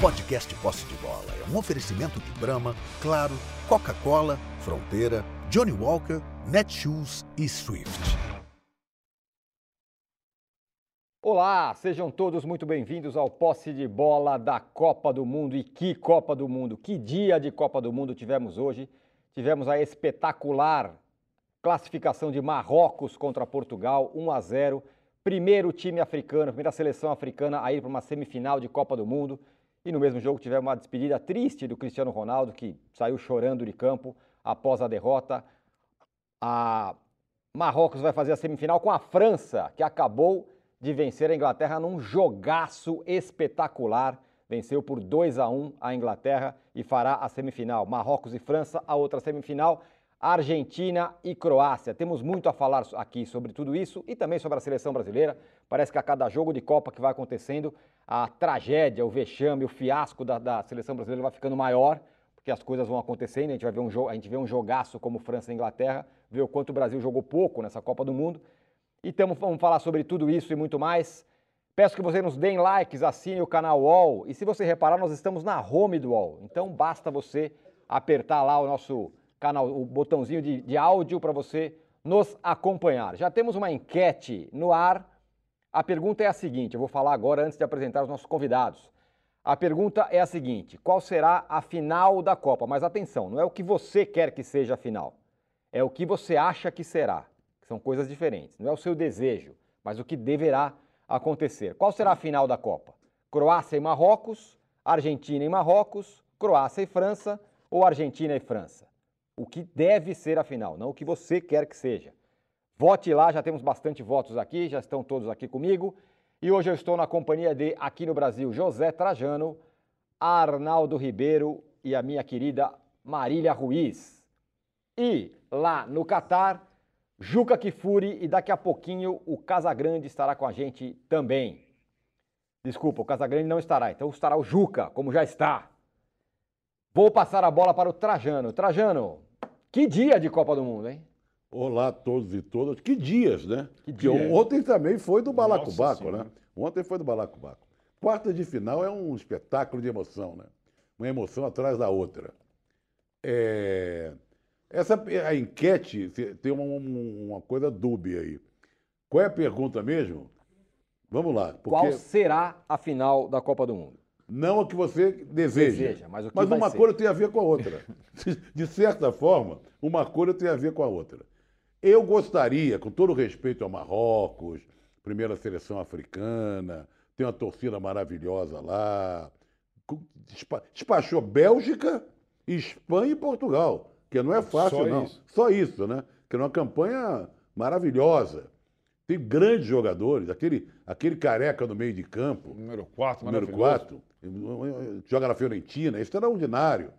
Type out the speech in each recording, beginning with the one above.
podcast Posse de Bola é um oferecimento de Brahma, Claro, Coca-Cola, Fronteira, Johnny Walker, Netshoes e Swift. Olá, sejam todos muito bem-vindos ao Posse de Bola da Copa do Mundo. E que Copa do Mundo, que dia de Copa do Mundo tivemos hoje. Tivemos a espetacular classificação de Marrocos contra Portugal, 1 a 0. Primeiro time africano, primeira seleção africana a ir para uma semifinal de Copa do Mundo. E no mesmo jogo tivemos uma despedida triste do Cristiano Ronaldo, que saiu chorando de campo após a derrota. A Marrocos vai fazer a semifinal com a França, que acabou de vencer a Inglaterra num jogaço espetacular. Venceu por 2 a 1 a Inglaterra e fará a semifinal. Marrocos e França, a outra semifinal. Argentina e Croácia. Temos muito a falar aqui sobre tudo isso e também sobre a seleção brasileira. Parece que a cada jogo de Copa que vai acontecendo, a tragédia, o vexame, o fiasco da, da seleção brasileira vai ficando maior, porque as coisas vão acontecendo. A gente vai ver um a gente vê um jogaço como França e Inglaterra, vê o quanto o Brasil jogou pouco nessa Copa do Mundo. E tamo, vamos falar sobre tudo isso e muito mais. Peço que você nos deem likes, assine o canal UOL. E se você reparar, nós estamos na home do UOL. Então basta você apertar lá o nosso canal, o botãozinho de, de áudio para você nos acompanhar. Já temos uma enquete no ar. A pergunta é a seguinte: eu vou falar agora antes de apresentar os nossos convidados. A pergunta é a seguinte: qual será a final da Copa? Mas atenção, não é o que você quer que seja a final, é o que você acha que será. São coisas diferentes. Não é o seu desejo, mas o que deverá acontecer. Qual será a final da Copa? Croácia e Marrocos, Argentina e Marrocos, Croácia e França ou Argentina e França? O que deve ser a final, não o que você quer que seja. Vote lá, já temos bastante votos aqui, já estão todos aqui comigo. E hoje eu estou na companhia de, aqui no Brasil, José Trajano, Arnaldo Ribeiro e a minha querida Marília Ruiz. E lá no Catar, Juca Kifuri e daqui a pouquinho o Casagrande estará com a gente também. Desculpa, o Casagrande não estará, então estará o Juca, como já está. Vou passar a bola para o Trajano. Trajano, que dia de Copa do Mundo, hein? Olá a todos e todas. Que dias, né? Que. Porque ontem também foi do Balacobaco, né? Ontem foi do Balacobaco. Quarta de final é um espetáculo de emoção, né? Uma emoção atrás da outra. É... Essa, a enquete tem uma, uma, coisa dúbia aí. Qual é a pergunta mesmo? Vamos lá. Porque... Qual será a final da Copa do Mundo? Não a que você deseja. deseja mas, mas uma coisa tem a ver com a outra. De certa forma, uma coisa tem a ver com a outra. Eu gostaria, com todo respeito ao Marrocos, primeira seleção africana, tem uma torcida maravilhosa lá, despachou Bélgica, Espanha e Portugal, que não é fácil, Só não. Isso. Só isso, né? Que é uma campanha maravilhosa. Tem grandes jogadores, aquele, aquele careca no meio de campo. Número 4, Número 4 joga na Fiorentina, é extraordinário.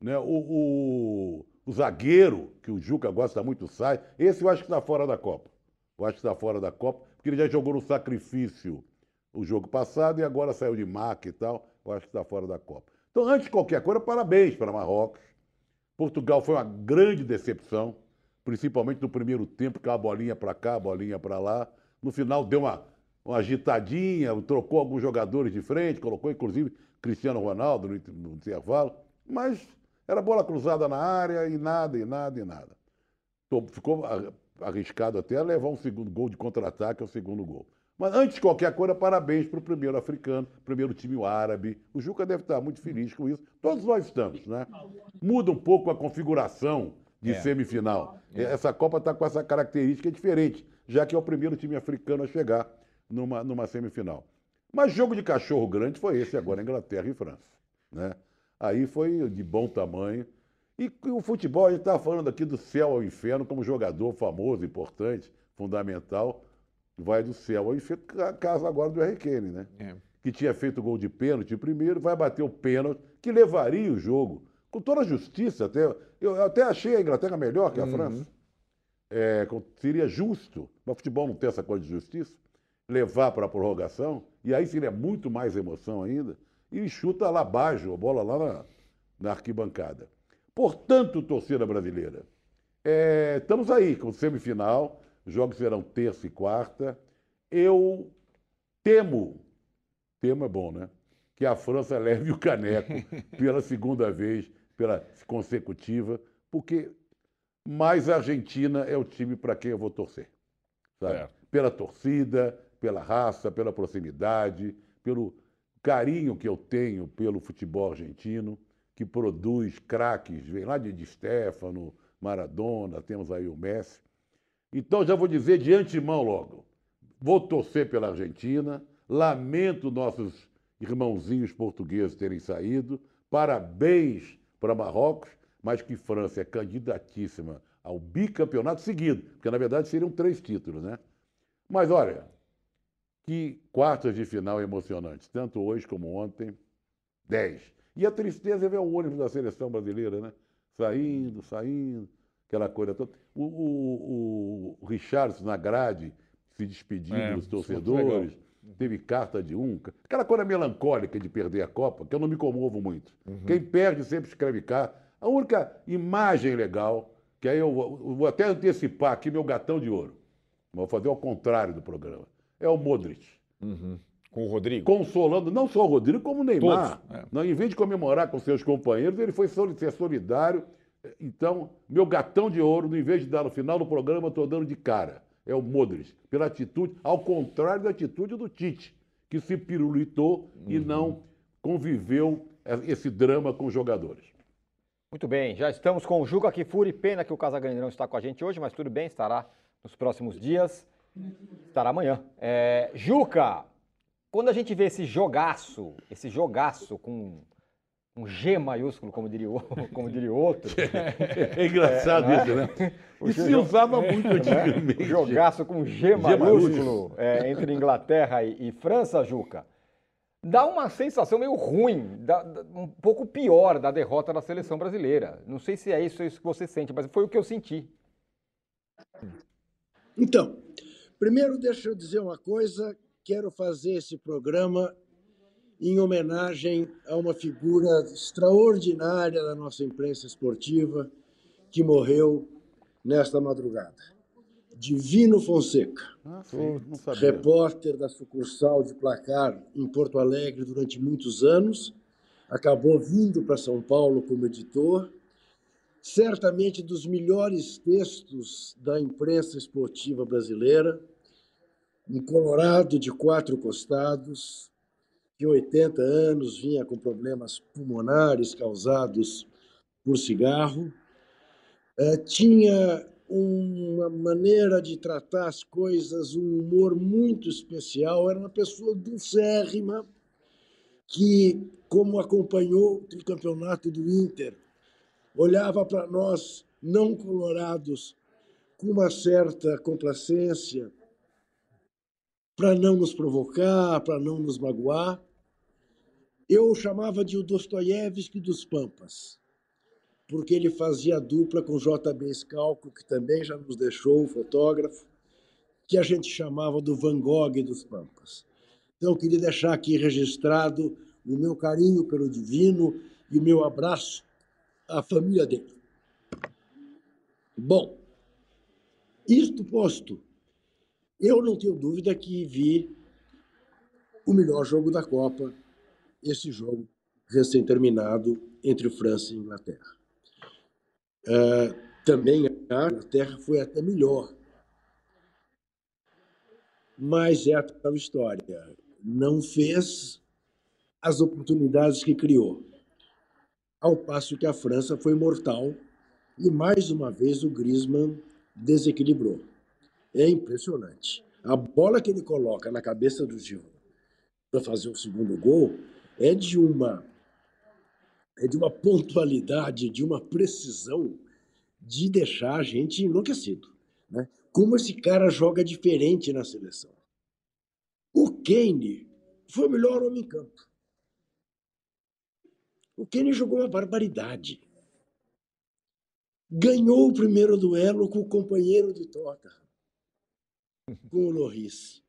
Né? O, o, o, zagueiro, que o Juca gosta muito, sai, esse eu acho que está fora da Copa. Eu acho que está fora da Copa, porque ele já jogou no sacrifício o jogo passado e agora saiu de maca e tal. Eu acho que está fora da Copa. Então, antes de qualquer coisa, parabéns para Marrocos. Portugal foi uma grande decepção, principalmente no primeiro tempo, com a bolinha para cá, a bolinha para lá. No final deu uma uma agitadinha, trocou alguns jogadores de frente, colocou inclusive Cristiano Ronaldo no, intervalo, mas era bola cruzada na área e nada, e nada, e nada. Ficou arriscado até levar um segundo gol de contra-ataque ao segundo gol. Mas antes de qualquer coisa, parabéns para o primeiro africano, primeiro time árabe. O Juca deve estar muito feliz com isso. Todos nós estamos, né? Muda um pouco a configuração de é. semifinal. É. Essa Copa está com essa característica diferente, já que é o primeiro time africano a chegar numa, numa semifinal. Mas jogo de cachorro grande foi esse agora, Inglaterra e França. Né? Aí foi de bom tamanho. E o futebol, a gente estava falando aqui do céu ao inferno, como jogador famoso, importante, fundamental, vai do céu ao inferno, caso agora do Harry Kane, né? É. Que tinha feito o gol de pênalti primeiro, vai bater o pênalti, que levaria o jogo. Com toda a justiça, até. Eu até achei a Inglaterra melhor que a uhum. França. É, seria justo, mas o futebol não tem essa coisa de justiça levar para a prorrogação, e aí seria muito mais emoção ainda, e chuta lá abaixo, a bola lá na, na arquibancada. Portanto, torcida brasileira, é, estamos aí com semifinal, os jogos serão terça e quarta. Eu temo, temo é bom, né? que a França leve o caneco pela segunda vez, pela consecutiva, porque mais a Argentina é o time para quem eu vou torcer. Sabe? É. Pela torcida, pela raça, pela proximidade, pelo carinho que eu tenho pelo futebol argentino, que produz craques, vem lá de Di Stefano, Maradona, temos aí o Messi. Então já vou dizer de antemão logo, vou torcer pela Argentina, lamento nossos irmãozinhos portugueses terem saído, parabéns para Marrocos, mas que França é candidatíssima ao bicampeonato seguido, porque na verdade seriam três títulos, né? Mas olha, que quartas de final emocionantes, tanto hoje como ontem, dez. E a tristeza é ver o ônibus da seleção brasileira, né? Saindo, saindo, aquela coisa toda. O, o, o Richardson na grade, se despedindo é, dos torcedores teve carta de um. Aquela coisa melancólica de perder a Copa, que eu não me comovo muito. Uhum. Quem perde sempre escreve cá. A única imagem legal, que aí eu vou, eu vou, até antecipar aqui meu gatão de ouro, vou fazer ao contrário do programa, é o Modric. Uhum. Com o Rodrigo? Consolando, não só o Rodrigo, como o Neymar. Todos, é. não, em vez de comemorar com seus companheiros, ele foi ser solidário. Então, meu gatão de ouro, em vez de dar no final do programa, eu estou dando de cara é o Modric, pela atitude, ao contrário da atitude do Tite, que se pirulitou uhum. e não conviveu esse drama com os jogadores. Muito bem, já estamos com o Juca Kifuri. Pena que o Casagrande não está com a gente hoje, mas tudo bem, estará nos próximos dias. Estará amanhã. É, Juca, quando a gente vê esse jogaço, esse jogaço com um G maiúsculo, como diria, o, como diria outro. É engraçado é, isso, né? né? Isso se usava muito antigamente. É, jogaço com G, G maiúsculo é, entre Inglaterra e, e, França, Juca. Dá uma sensação meio ruim, dá, um pouco pior da derrota da seleção brasileira. Não sei se é isso, é isso que você sente, mas foi o que eu senti. Então, primeiro deixa eu dizer uma coisa. Quero fazer esse programa em homenagem a uma figura extraordinária da nossa imprensa esportiva que morreu nesta madrugada. Divino Fonseca, ah, sim, repórter da sucursal de placar em Porto Alegre durante muitos anos, acabou vindo para São Paulo como editor, certamente dos melhores textos da imprensa esportiva brasileira, um colorado de quatro costados, de 80 anos, vinha com problemas pulmonares causados por cigarro. É, tinha uma maneira de tratar as coisas, um humor muito especial. Era uma pessoa dulcérrima que, como acompanhou o campeonato do Inter, olhava para nós, não colorados, com uma certa complacência, para não nos provocar, para não nos magoar. Eu chamava de o Dostoiévski dos Pampas, porque ele fazia dupla com J.B. Scalco, que também já nos deixou, o fotógrafo, que a gente chamava do Van Gogh dos Pampas. Então, eu queria deixar aqui registrado o meu carinho pelo Divino e o meu abraço à família dele. Bom, isto posto, eu não tenho dúvida que vi o melhor jogo da Copa esse jogo recém-terminado entre França e Inglaterra. Uh, também a Inglaterra foi até melhor. Mas é a tal história. Não fez as oportunidades que criou. Ao passo que a França foi mortal e mais uma vez o Griezmann desequilibrou. É impressionante. A bola que ele coloca na cabeça do Giroud para fazer o segundo gol é de uma é de uma pontualidade, de uma precisão de deixar a gente enlouquecido. Né? Como esse cara joga diferente na seleção. O Kane foi o melhor homem em campo. O Kane jogou uma barbaridade. Ganhou o primeiro duelo com o companheiro de Tottenham, com o Loris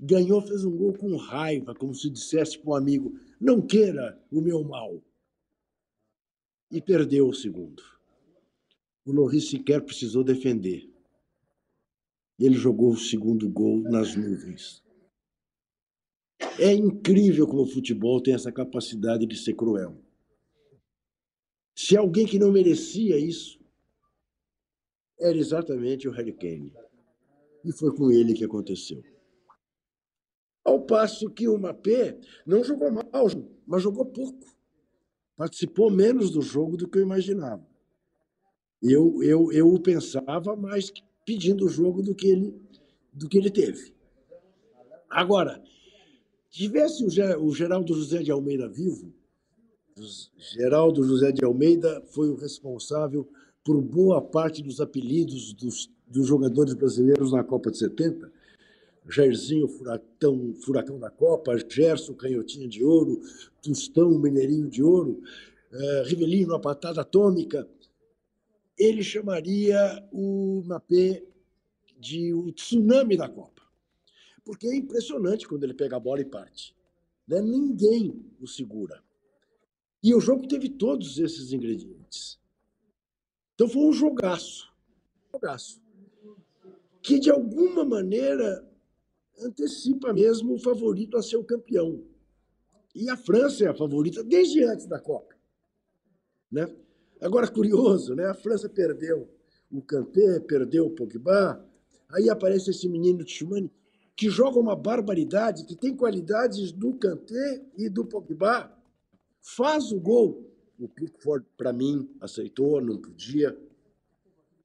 ganhou, fez um gol com raiva, como se dissesse para um amigo: não queira o meu mal. E perdeu o segundo. O Loris sequer precisou defender. Ele jogou o segundo gol nas nuvens. É incrível como o futebol tem essa capacidade de ser cruel. Se alguém que não merecia isso era exatamente o Harry Kane. E foi com ele que aconteceu. Ao passo que o Mapé não jogou mal, mas jogou pouco. Participou menos do jogo do que eu imaginava. Eu, eu, eu pensava mais pedindo o jogo do que ele, do que ele teve. Agora, tivesse o Geraldo José de Almeida vivo, Geraldo José de Almeida foi o responsável por boa parte dos apelidos dos, dos jogadores brasileiros na Copa de 70. Jairzinho, Furacão, Furacão da Copa, Gerson, Canhotinha de Ouro, Tostão, Mineirinho de Ouro, uh, Rivelino, a Patada Atômica. Ele chamaria o Mapé de o tsunami da Copa. Porque é impressionante quando ele pega a bola e parte. Né? Ninguém o segura. E o jogo teve todos esses ingredientes. Então foi um jogaço. Jogaço. Que de alguma maneira antecipa mesmo o favorito a ser o campeão. E a França é a favorita desde antes da Copa. Né? Agora, curioso, né? a França perdeu o Kanté, perdeu o Pogba, aí aparece esse menino Tchumani, que joga uma barbaridade, que tem qualidades do Kanté e do Pogba, faz o gol. O Pickford, para mim, aceitou, não podia.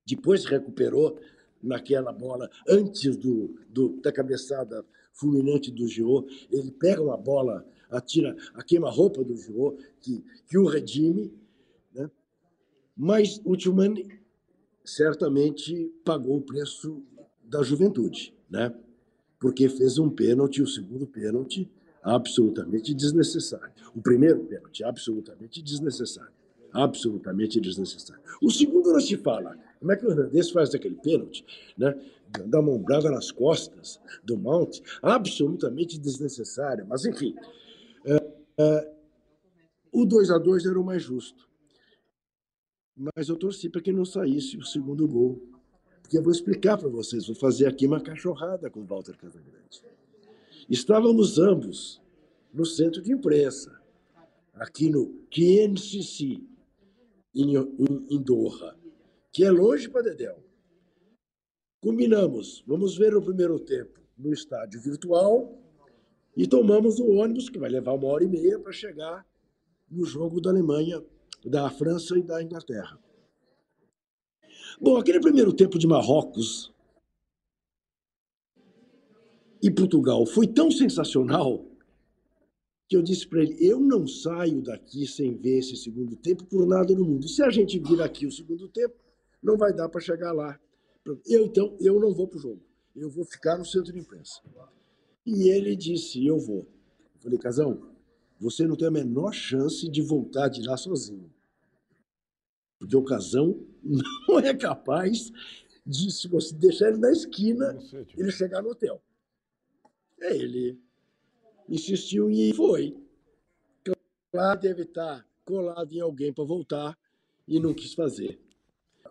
Depois recuperou naquela bola, antes do, do da cabeçada fulminante do Giroud. Ele pega uma bola, atira a queima-roupa do Giroud, que, que o redime. Né? Mas o Tchumani certamente pagou o preço da juventude, né? porque fez um pênalti, o segundo pênalti, absolutamente desnecessário. O primeiro pênalti, absolutamente desnecessário. Absolutamente desnecessário. O segundo não se fala. Como é que o Hernandes faz aquele pênalti? Né? Dá uma ombrada nas costas do Mount, absolutamente desnecessário. Mas, enfim, é, é, o 2 a 2 era o mais justo. Mas eu torci para que não saísse o segundo gol. Porque eu vou explicar para vocês, vou fazer aqui uma cachorrada com o Walter Casagrande. Estávamos ambos no centro de imprensa, aqui no QNCC, em, em, em Doha, que é longe para Dedéu. Combinamos, vamos ver o primeiro tempo no estádio virtual e tomamos o ônibus, que vai levar uma hora e meia para chegar no jogo da Alemanha, da França e da Inglaterra. Bom, aquele primeiro tempo de Marrocos e Portugal foi tão sensacional que eu disse para ele: eu não saio daqui sem ver esse segundo tempo por nada no mundo. Se a gente vir aqui o segundo tempo, não vai dar para chegar lá. Eu então eu não vou para o jogo. Eu vou ficar no centro de imprensa. E ele disse: eu vou. Eu falei: Casão, você não tem a menor chance de voltar de lá sozinho. Porque o Casão não é capaz de, se você deixar ele na esquina, ele chegar no hotel. É, ele insistiu e foi. Claro, deve estar colado em alguém para voltar e não quis fazer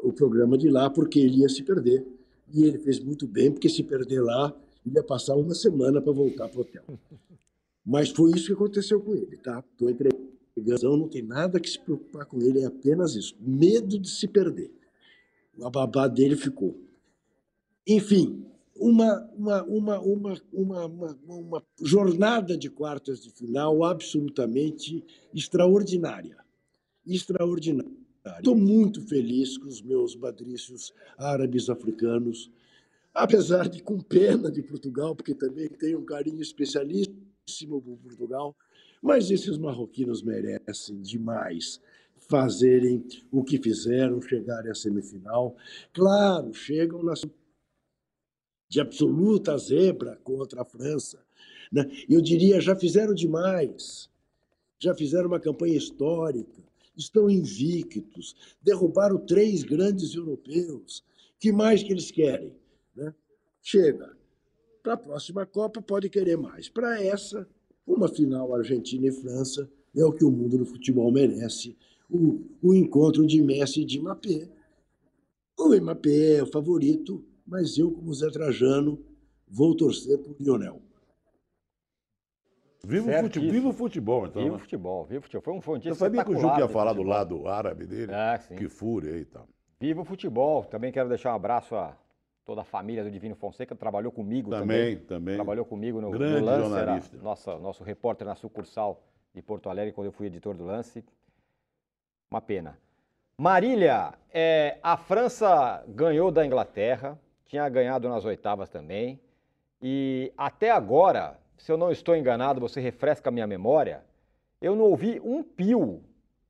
o programa de lá porque ele ia se perder. E ele fez muito bem, porque se perder lá, ia passar uma semana para voltar para o hotel. Mas foi isso que aconteceu com ele, tá? Estou entregando, não tem nada que se preocupar com ele, é apenas isso. Medo de se perder. A babá dele ficou. Enfim, uma, uma, uma, uma, uma, uma, uma jornada de quartas de final absolutamente extraordinária. Extraordinária. Estou muito feliz com os meus badrícios árabes africanos, apesar de com pena de Portugal, porque também tenho um carinho especialíssimo por Portugal, mas esses marroquinos merecem demais fazerem o que fizeram, chegarem à semifinal. Claro, chegam na de absoluta zebra contra a França. Né? Eu diria, já fizeram demais, já fizeram uma campanha histórica, estão invictos, derrubaram três grandes europeus. que mais que eles querem? Né? Chega. Para a próxima Copa pode querer mais. Para essa, uma final Argentina e França é o que o mundo do futebol merece. O, o encontro de Messi e de Mbappé. O Mbappé é o favorito, mas eu, como Zé Trajano, vou torcer por Lionel. Viva o, fute, Certíssimo. viva o futebol, então. Viva o né? futebol, viva o futebol. Foi um, foi um dia Você sabia que o Juca ia falar do futebol. lado árabe dele? É, sim. Que fúria aí e tal. Viva o futebol. Também quero deixar um abraço a toda a família do Divino Fonseca, trabalhou comigo também. Também, também. Trabalhou comigo no, Grande no Lance, era jornalista. nossa, nosso repórter na sucursal de Porto Alegre, quando eu fui editor do Lance. Uma pena. Marília, é, a França ganhou da Inglaterra, tinha ganhado nas oitavas também. E até agora, se eu não estou enganado, você refresca a minha memória, eu não ouvi um pio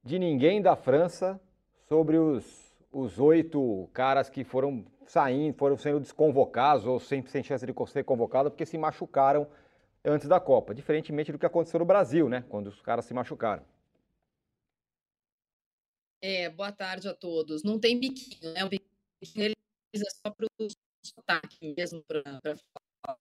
de ninguém da França sobre os, os oito caras que foram saindo, foram sendo desconvocados ou sem, sem chance de ser convocados porque se machucaram antes da Copa. Diferentemente do que aconteceu no Brasil, né? Quando os caras se machucaram. É, boa tarde a todos. Não tem biquinho, né? O biquinho é só para o sotaque mesmo, para falar.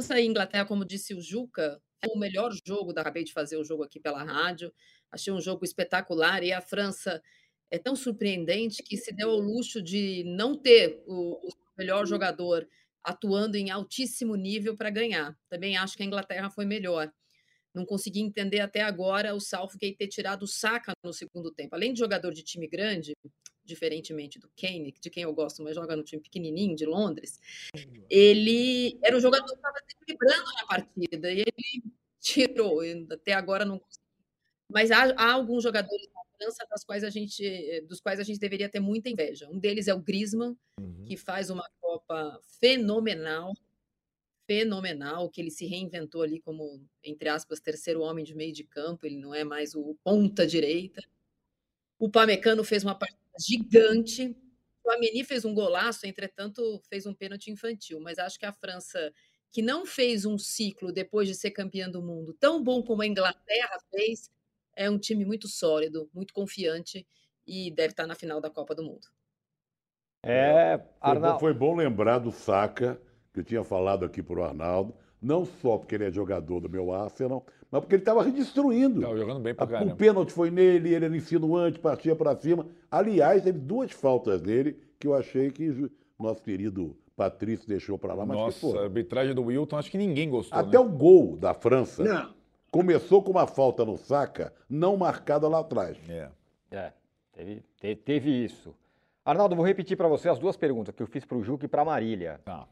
França e Inglaterra, como disse o Juca, o melhor jogo, acabei de fazer o jogo aqui pela rádio, achei um jogo espetacular e a França é tão surpreendente que se deu ao luxo de não ter o, o melhor jogador atuando em altíssimo nível para ganhar. Também acho que a Inglaterra foi melhor. Não consegui entender até agora o Southgate ter tirado o Saka no segundo tempo. Além de jogador de time grande, diferentemente do Kane, de quem eu gosto, mas joga no time pequenininho de Londres, ele era um jogador que estava desequilibrando na partida e ele tirou. Até agora não consegui. Mas há, há alguns jogadores na França das quais a gente, eh, dos quais a gente deveria ter muita inveja. Um deles é o Griezmann, que faz uma Copa fenomenal, fenomenal, que ele se reinventou ali como, entre aspas, terceiro homem de meio de campo, ele não é mais o ponta direita. O Pamecano fez uma partida gigante. O Ameni fez um golaço, entretanto, fez um pênalti infantil, mas acho que a França, que não fez um ciclo depois de ser campeã do mundo tão bom como a Inglaterra fez, é um time muito sólido, muito confiante e deve estar na final da Copa do Mundo. É, Foi bom, Arnaldo. foi bom lembrar do Saka, que eu tinha falado aqui pro Arnaldo, não só porque ele é jogador do meu Arsenal, mas porque ele estava redistribuindo. Tava jogando bem pra A- O pênalti foi nele, ele era insinuante, partia para cima. Aliás, teve duas faltas nele que eu achei que o nosso querido Patrício deixou para lá, mas que Nossa, a arbitragem do Wilton, acho que ninguém gostou. Até né? o gol da França Não, começou com uma falta no Saka, não marcada lá atrás. É. É, teve, te- teve isso. Arnaldo, vou repetir para você as duas perguntas que eu fiz para o Juca e para a Marília. Tá.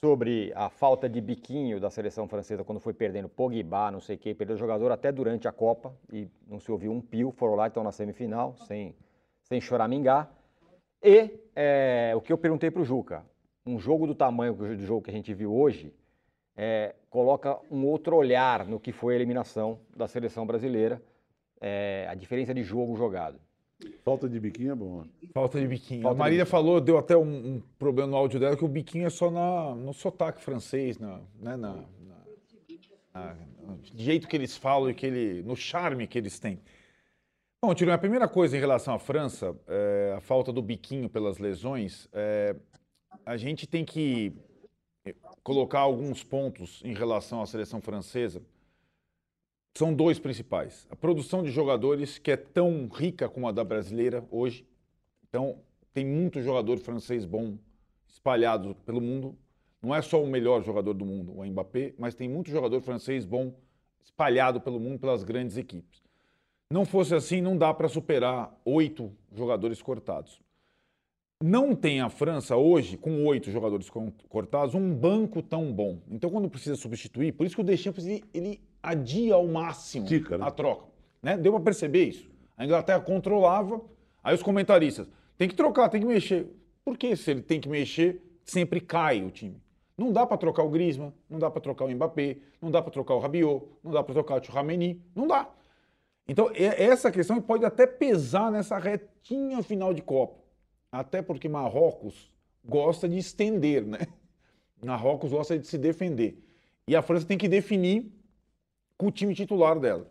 Sobre a falta de biquinho da seleção francesa quando foi perdendo Pogba, não sei o quê, perdeu o jogador até durante a Copa e não se ouviu um pio, foram lá então na semifinal, sem, sem choramingar. E é, o que eu perguntei para o Juca, um jogo do tamanho do jogo que a gente viu hoje, é, coloca um outro olhar no que foi a eliminação da seleção brasileira, é, a diferença de jogo jogado. Falta de biquinho é bom. né? Falta de biquinho. Falta a Marília biquinho. falou, deu até um, um problema no áudio dela, que o biquinho é só na, no sotaque francês, na, né, na, na- na- no jeito que eles falam e que ele, no charme que eles têm. Bom, Tiro, a primeira coisa em relação à França, é, a falta do biquinho pelas lesões, é, a gente tem que colocar alguns pontos em relação à seleção francesa. São dois principais. A produção de jogadores, que é tão rica como a da brasileira hoje. Então, tem muito jogador francês bom espalhado pelo mundo. Não é só o melhor jogador do mundo, o Mbappé, mas tem muito jogador francês bom espalhado pelo mundo pelas grandes equipes. Não fosse assim, não dá para superar oito jogadores cortados. Não tem a França hoje, com oito jogadores cortados, um banco tão bom. Então, quando precisa substituir, por isso que o Deschamps ele, ele adia ao máximo né? a troca. Né? Deu para perceber isso. A Inglaterra controlava, aí os comentaristas, tem que trocar, tem que mexer. Por que se ele tem que mexer, sempre cai o time? Não dá para trocar o Griezmann, não dá para trocar o Mbappé, não dá para trocar o Rabiot, não dá para trocar o Tchouameni, não dá. Então, essa questão pode até pesar nessa retinha final de Copa. Até porque Marrocos gosta de estender, né? Marrocos gosta de se defender. E a França tem que definir com o time titular dela.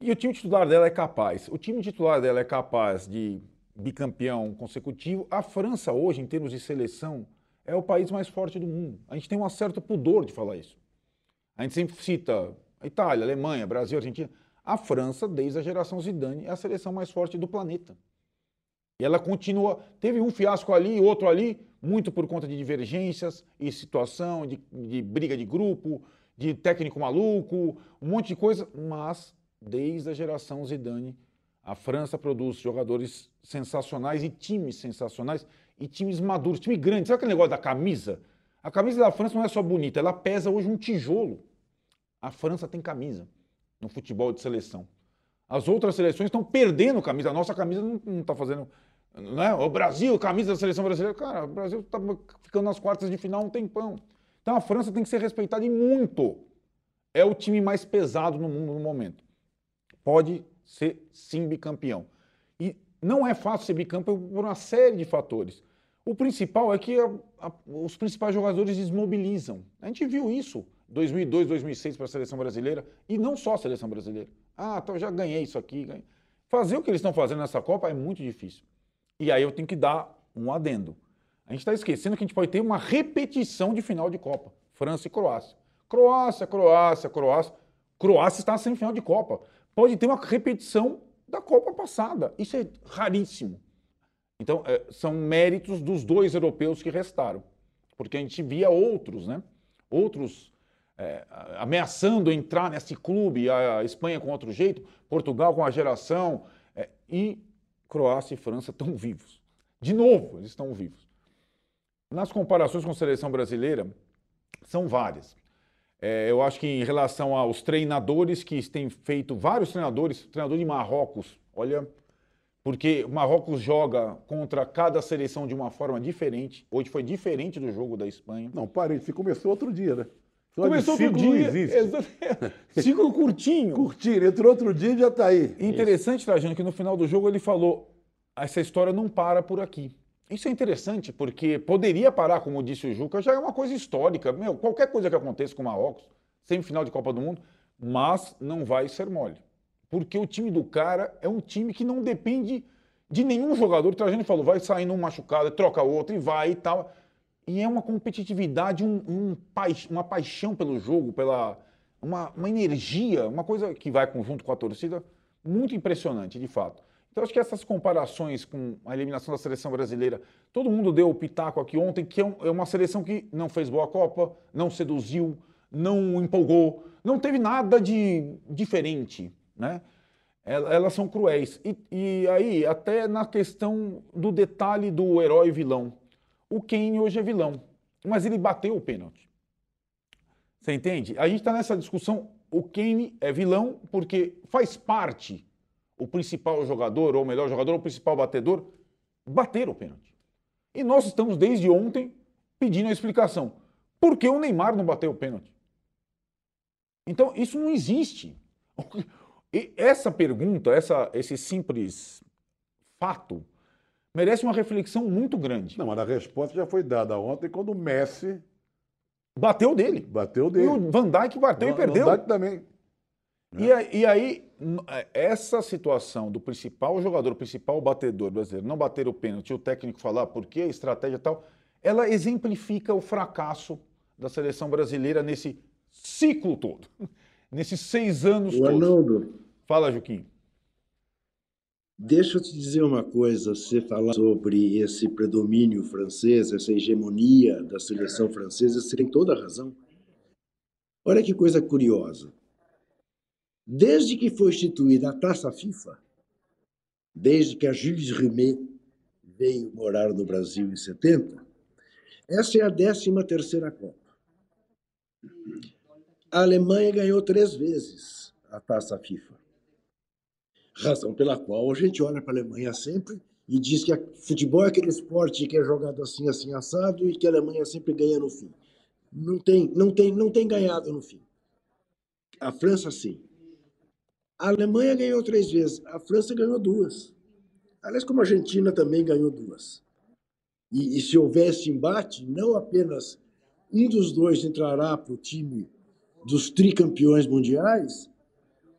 E o time titular dela é capaz. O time titular dela é capaz de bicampeão consecutivo. A França hoje, em termos de seleção, é o país mais forte do mundo. A gente tem um certo pudor de falar isso. A gente sempre cita a Itália, Alemanha, Brasil, Argentina. A França, desde a geração Zidane, é a seleção mais forte do planeta. E ela continua. Teve um fiasco ali, outro ali, muito por conta de divergências e situação, de, de briga de grupo, de técnico maluco, um monte de coisa, mas desde a geração Zidane, a França produz jogadores sensacionais e times sensacionais e times maduros, time grande. Sabe aquele negócio da camisa? A camisa da França não é só bonita, ela pesa hoje um tijolo. A França tem camisa no futebol de seleção. As outras seleções estão perdendo camisa. A nossa camisa não está fazendo. Não é? O Brasil, camisa da seleção brasileira. Cara, o Brasil está ficando nas quartas de final um tempão. Então a França tem que ser respeitada e muito. É o time mais pesado no mundo no momento. Pode ser sim bicampeão. E não é fácil ser bicampeão por uma série de fatores. O principal é que a, a, os principais jogadores desmobilizam. A gente viu isso 2002, 2006 para a seleção brasileira e não só a seleção brasileira. Ah, então já ganhei isso aqui. Ganhei. Fazer o que eles estão fazendo nessa Copa é muito difícil. E aí eu tenho que dar um adendo. A gente está esquecendo que a gente pode ter uma repetição de final de Copa. França e Croácia. Croácia, Croácia, Croácia. Croácia está sem final de Copa. Pode ter uma repetição da Copa passada. Isso é raríssimo. Então, é, são méritos dos dois europeus que restaram. Porque a gente via outros, né? Outros é, ameaçando entrar nesse clube, a Espanha com outro jeito, Portugal com a geração, é, e Croácia e França estão vivos. De novo, eles estão vivos. Nas comparações com a seleção brasileira, são várias. É, eu acho que em relação aos treinadores que têm feito, vários treinadores, treinador de Marrocos, olha, porque Marrocos joga contra cada seleção de uma forma diferente. Hoje foi diferente do jogo da Espanha. Não, pare, você começou outro dia, né? Começou outro dia. Existe. Ciclo curtinho. Curtinho, entrou outro dia e já está aí. Interessante, Trajano, que no final do jogo ele falou: essa história não para por aqui. Isso é interessante, porque poderia parar, como disse o Juca, já é uma coisa histórica. Meu, qualquer coisa que aconteça com o Marrocos, semifinal de Copa do Mundo, mas não vai ser mole porque o time do cara é um time que não depende de nenhum jogador. A gente falou, vai sair num machucado, troca outro e vai e tal. E é uma competitividade, um, um uma paixão pelo jogo, pela uma, uma energia, uma coisa que vai junto com a torcida, muito impressionante, de fato. Então, acho que essas comparações com a eliminação da seleção brasileira, todo mundo deu o pitaco aqui ontem, que é, é uma seleção que não fez boa Copa, não seduziu, não empolgou, não teve nada de diferente né? Elas são cruéis. E, e aí, até na questão do detalhe do herói e vilão. O Kane hoje é vilão, mas ele bateu o pênalti. Você entende? A gente está nessa discussão. O Kane é vilão porque faz parte o principal jogador, ou melhor jogador, o principal batedor, bater o pênalti. E nós estamos desde ontem pedindo a explicação. Por que o Neymar não bateu o pênalti? Então, isso não existe. E essa pergunta, essa, esse simples fato, merece uma reflexão muito grande. Não, mas a resposta já foi dada ontem quando o Messi. Bateu dele. Bateu dele. E o Van Dijk bateu o, e perdeu. Van Dijk também. E, é. e, aí, essa situação do principal jogador, o principal batedor brasileiro, não bater o pênalti, o técnico falar por quê, estratégia e tal, ela exemplifica o fracasso da seleção brasileira nesse ciclo todo nesses seis anos o todos. Arnaldo, Fala, Juquim. Deixa eu te dizer uma coisa, você falar sobre esse predomínio francês, essa hegemonia da seleção francesa, você tem toda a razão. Olha que coisa curiosa. Desde que foi instituída a taça FIFA, desde que a Jules Rimet veio morar no Brasil em 70, essa é a 13 terceira Copa. A Alemanha ganhou três vezes a taça FIFA. Razão pela qual a gente olha para a Alemanha sempre e diz que futebol é aquele esporte que é jogado assim, assim, assado e que a Alemanha sempre ganha no fim. Não tem, não tem, não tem ganhado no fim. A França, sim. A Alemanha ganhou três vezes, a França ganhou duas. Aliás, como a Argentina também ganhou duas. E, e se houvesse embate, não apenas um dos dois entrará para o time dos tricampeões mundiais,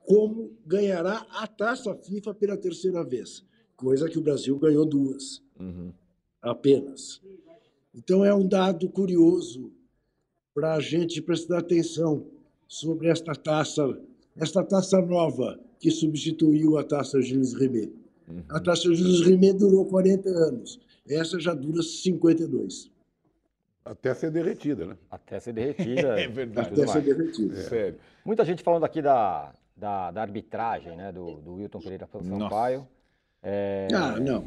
como ganhará a taça FIFA pela terceira vez, coisa que o Brasil ganhou duas, uhum. apenas. Então é um dado curioso para a gente prestar atenção sobre esta taça, esta taça nova que substituiu a taça Gilles Rimet. Uhum. A taça Gilles Rimet durou 40 anos, essa já dura 52. Até ser derretida, né? Até ser derretida. É verdade. Até ser mais. derretido. Sério. Muita gente falando aqui da, da, da arbitragem, né? Do, do Wilton Pereira Sampaio. É, Ah, não.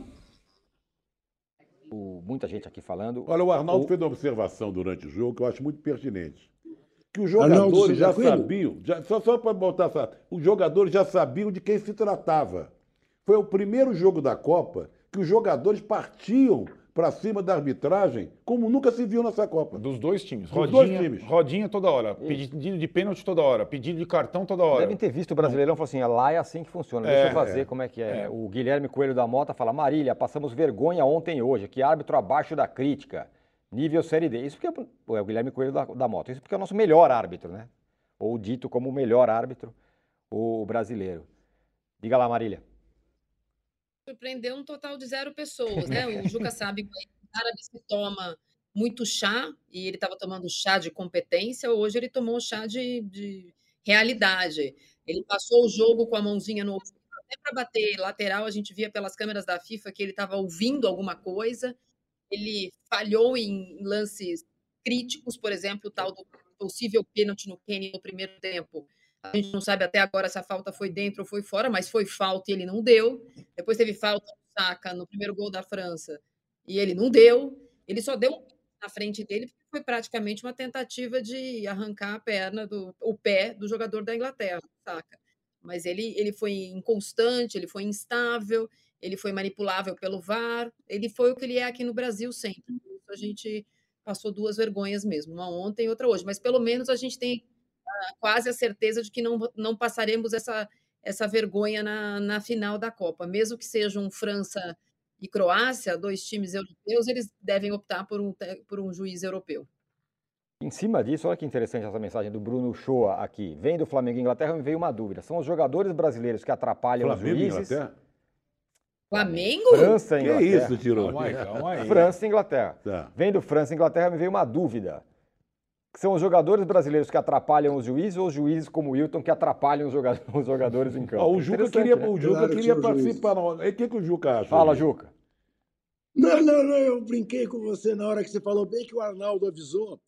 o- muita gente aqui falando. Olha, o Arnaldo O- fez uma observação durante o jogo que eu acho muito pertinente. Que os Arnaldo jogadores já César Coelho? sabiam, já- só, só para botar essa. Os jogadores já sabiam de quem se tratava. Foi o primeiro jogo da Copa que os jogadores partiam para cima da arbitragem como nunca se viu nessa Copa. Dos dois times. Dos dois Rodinha, times. rodinha toda hora. Pedido de pênalti toda hora. Pedido de cartão toda hora. Devem ter visto o Brasileirão e falou assim: lá é assim que funciona, deixa É, eu fazer como é que é. O Guilherme Coelho da Mota fala: Marília, passamos vergonha ontem e hoje, que árbitro abaixo da crítica, nível Série D. Isso porque pô, é o Guilherme Coelho da, da Mota, isso porque é o nosso melhor árbitro, né? Ou dito como o melhor árbitro, o brasileiro. Diga lá, Marília. Surpreendeu um total de zero pessoas, né? O Juca sabe que o árabe se toma muito chá, e ele estava tomando chá de competência, hoje ele tomou chá de, de realidade. Ele passou o jogo com a mãozinha no até para bater lateral, a gente via pelas câmeras da FIFA que ele estava ouvindo alguma coisa, ele falhou em lances críticos, por exemplo, o tal do possível pênalti no Kenny no primeiro tempo. A gente não sabe até agora se a falta foi dentro ou foi fora, mas foi falta e ele não deu. Depois teve falta do Saka no primeiro gol da França e ele não deu. Ele só deu um na frente dele porque foi praticamente uma tentativa de arrancar a perna do o pé do jogador da Inglaterra, Saka. Mas ele ele foi inconstante, ele foi instável, ele foi manipulável pelo VAR, ele foi o que ele é aqui no Brasil sempre. A gente passou duas vergonhas mesmo, uma ontem e outra hoje, mas pelo menos a gente tem quase a certeza de que não, não passaremos essa, essa vergonha na, na final da Copa. Mesmo que sejam França e Croácia, dois times europeus, eles devem optar por um, por um juiz europeu. Em cima disso, olha que interessante essa mensagem do Bruno Shoa aqui. Vem do Flamengo e Inglaterra, me veio uma dúvida. São os jogadores brasileiros que atrapalham Flamengo os e juízes? Inglaterra? Flamengo? França e Que Inglaterra. isso, tirou? Calma aí, calma aí. França e Inglaterra. Tá. Vendo França e Inglaterra, me veio uma dúvida. São os jogadores brasileiros que atrapalham os juízes ou os juízes como o Wilton que atrapalham os joga- os jogadores em campo? Ó, o Juca queria, né? o Juca queria participar. Não. O que, que o Juca acha? Fala, aí? Juca. Não, não, não, eu brinquei com você na hora que você falou bem que o Arnaldo avisou.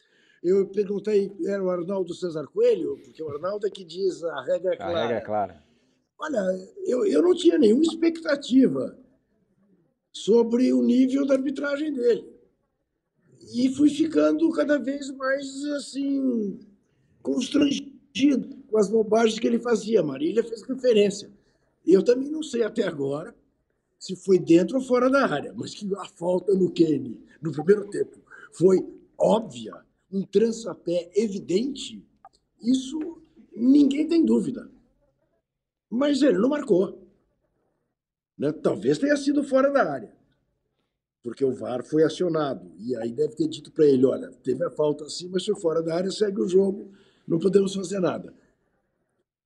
Eu perguntei, era o Arnaldo César Coelho? Porque o Arnaldo é que diz a regra é A clara. regra é clara. Olha, eu, eu não tinha nenhuma expectativa sobre o nível da arbitragem dele. E fui ficando cada vez mais, assim, constrangido com as bobagens que ele fazia. Marília fez referência. Eu também não sei até agora se foi dentro ou fora da área, mas que a falta no Kenny, no primeiro tempo, foi óbvia, um trançapé evidente, isso ninguém tem dúvida. Mas ele não marcou. Né? Talvez tenha sido fora da área, porque o VAR foi acionado. E aí deve ter dito para ele: olha, teve a falta assim, mas foi fora da área, segue o jogo, não podemos fazer nada.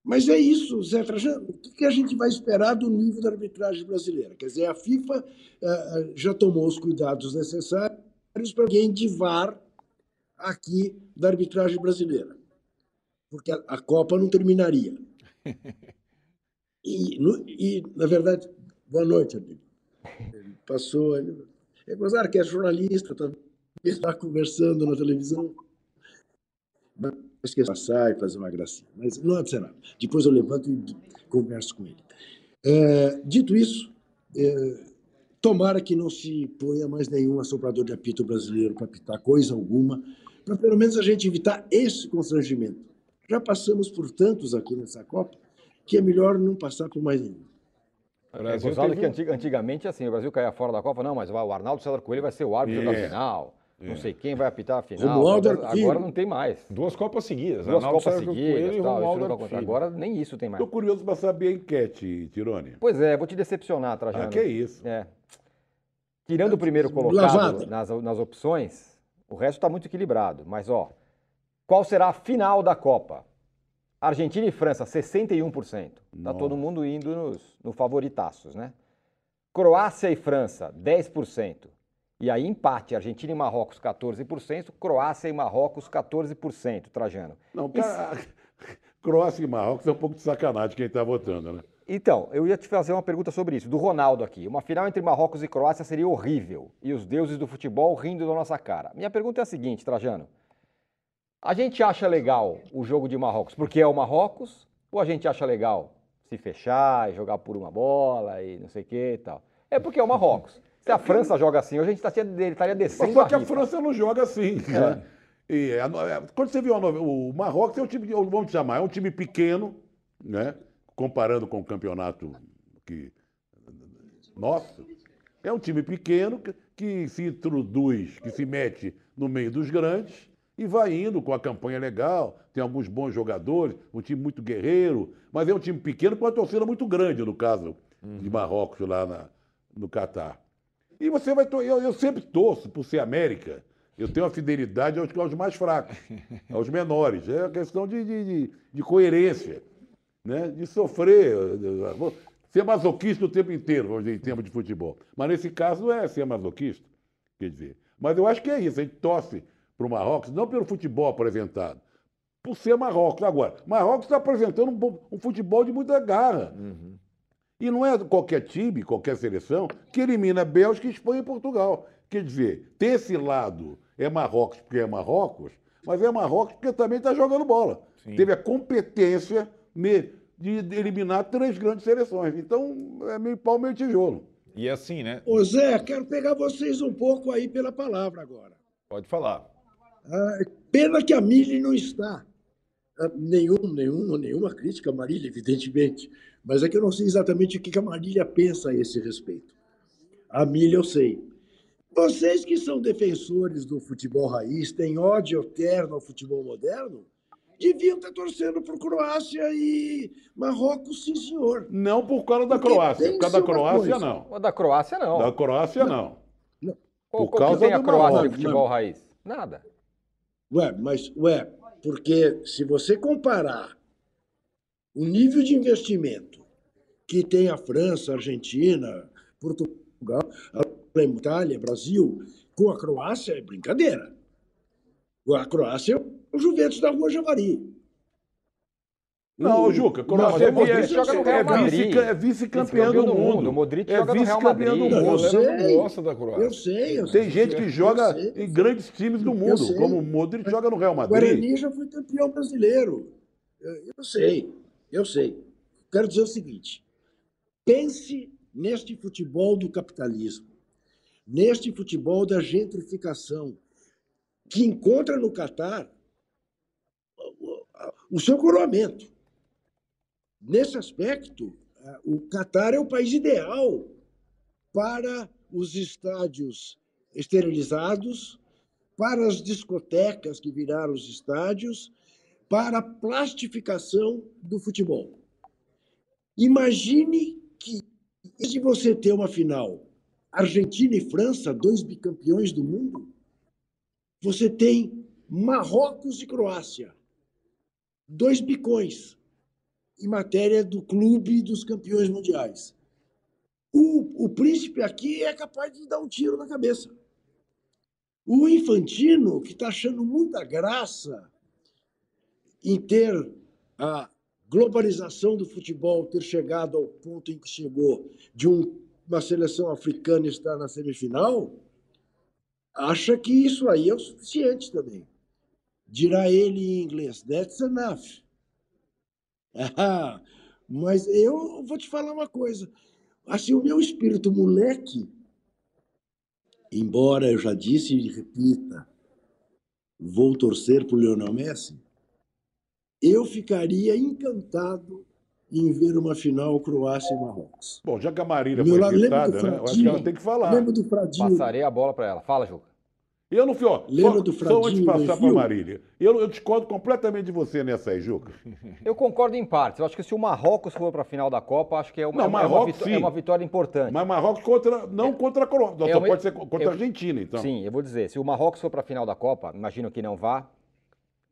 Mas é isso, Zé Trajano. O que a gente vai esperar do nível da arbitragem brasileira? Quer dizer, a FIFA eh, já tomou os cuidados necessários para alguém de VAR aqui da arbitragem brasileira. Porque a, a Copa não terminaria. E, no- e, na verdade, boa noite, amigo. Ele passou, ele, é gozar que é jornalista, está conversando na televisão. Mas esqueci de passar e fazer uma gracinha. Mas não ser nada. Depois eu levanto e converso com ele. É, dito isso, é, tomara que não se ponha mais nenhum assoprador de apito brasileiro para apitar coisa alguma, para pelo menos a gente evitar esse constrangimento. Já passamos por tantos aqui nessa Copa que é melhor não passar por mais nenhum. O É gozado teve que antig- antigamente, assim, o Brasil caía fora da Copa, não, mas o Arnaldo César Coelho vai ser o árbitro da É. final. Não É. sei quem vai apitar a final. Romualdo Agora, não tem mais. duas Copas seguidas. Duas Arnaldo Copas seguidas. Coelho e tal, Romualdo. Agora nem isso tem mais. Estou curioso para saber a enquete, Tirone. Pois é, vou te decepcionar, Trajano. Ah, que isso. É. Tirando o primeiro colocado nas, nas opções, o resto está muito equilibrado. Mas, ó, qual será a final da Copa? Argentina e França, 61%. Tá Nossa. todo mundo indo nos no favoritaços, né? Croácia e França, 10%. E aí, empate, Argentina e Marrocos, 14%. Croácia e Marrocos, 14%, Trajano. Não, cara, Croácia e Marrocos é um pouco de sacanagem quem está votando, né? Então, eu ia te fazer uma pergunta sobre isso, do Ronaldo aqui. Uma final entre Marrocos e Croácia seria horrível. E os deuses do futebol rindo da nossa cara. Minha pergunta é a seguinte, Trajano. A gente acha legal o jogo de Marrocos porque é o Marrocos? Ou a gente acha legal se fechar e jogar por uma bola e não sei o que e tal? É porque é o Marrocos. Se a França joga assim, hoje a gente estaria, estaria descendo Só que a. França não joga assim. né? E a no- é, quando você viu a o Marrocos é um time, vamos chamar, é um time pequeno, né? comparando com o campeonato que nosso. É um time pequeno que, que se introduz, que se mete no meio dos grandes e vai indo com a campanha legal. Tem alguns bons jogadores, um time muito guerreiro, mas é um time pequeno com uma torcida muito grande, no caso de Marrocos, lá na- no Catar. E você vai. Eu, eu sempre torço por ser América. Eu tenho uma fidelidade aos, aos mais fracos, aos menores. É uma questão de, de, de- coerência, né? de sofrer, ser masoquista o tempo inteiro, vamos dizer, em termos de futebol. Mas nesse caso não é ser masoquista, quer dizer. Mas eu acho que é isso, a gente torce para o Marrocos, não pelo futebol apresentado, por ser Marrocos. Agora, Marrocos está apresentando um, um futebol de muita garra. E não é qualquer time, qualquer seleção, que elimina Bélgica, Espanha e Portugal. Quer dizer, ter esse lado é Marrocos porque é Marrocos, mas é Marrocos porque também está jogando bola. Teve a competência me- de eliminar três grandes seleções. Então, é meio pau, meio tijolo. E assim, né? Ô Zé, quero pegar vocês um pouco aí pela palavra agora. Pode falar. Ah, pena que a Mili não está. Ah, nenhum, nenhum, nenhuma crítica a Marília, evidentemente. Mas é que eu não sei exatamente o que a Marília pensa a esse respeito. A Mili eu sei. Vocês que são defensores do futebol raiz, têm ódio eterno ao futebol moderno, deviam estar torcendo por Croácia e Marrocos, sim, senhor. Não por causa da Porque Croácia. Por causa da Croácia, não. O da Croácia, não. Da Croácia, não. Qual, por qual causa que tem a do Croácia de futebol não. raiz? Nada. Ué, mas, ué, porque se você comparar o nível de investimento que tem a França, a Argentina, Portugal, a Itália, Brasil, com a Croácia, é brincadeira. A Croácia é o Juventus da Rua Javari. Não, O- Juca, Croácia mas o é, Modric joga no é, Real Madrid. vice, é vice-campeão do do mundo. O Modric é joga no Real vice-campeão do mundo. não gosta da Croácia. Eu sei, eu sei. Tem gente que joga em grandes times do mundo, como o Modric joga no Real O Madrid. Guarani já foi campeão brasileiro. Eu, eu sei, eu sei. Quero dizer o seguinte: pense neste futebol do capitalismo, neste futebol da gentrificação, que encontra no Catar o- o- o seu coroamento. Nesse aspecto, eh, o Catar é o país ideal para os estádios esterilizados, para as discotecas que viraram os estádios, para a plastificação do futebol. Imagine que, se você ter uma final Argentina e França, dois bicampeões do mundo, você tem Marrocos e Croácia, dois bicões em matéria do clube dos campeões mundiais. O, o príncipe aqui é capaz de dar um tiro na cabeça. O Infantino, que está achando muita graça em ter a globalização do futebol ter chegado ao ponto em que chegou, de um- uma seleção africana estar na semifinal, acha que isso aí é o suficiente também. Dirá ele em inglês, that's enough. Ah, mas eu vou te falar uma coisa. Assim, o meu espírito moleque, embora eu já disse e repita, vou torcer por Lionel Messi, eu ficaria encantado em ver uma final Croácia e Marrocos. Bom, já que a Marília Meu foi lado, lembra do citada, né? Eu acho que ela tem que falar. Lembra do Fradinho? Passarei a bola para ela. Fala, Juca. Eu não fui, ó. Lembra só, do só antes de Fradinho passar para? Marília. Eu, eu discordo completamente de você nessa aí, Juca. Eu concordo em partes. Eu acho que se o Marrocos for para a final da Copa, acho que é uma, Não, é uma, Marrocos, vitó- sim. é uma vitória importante. Mas Marrocos contra. Não contra a é Só uma- pode ser contra eu- a Argentina, então. Sim, eu vou dizer. Se o Marrocos for para a final da Copa, imagino que não vá.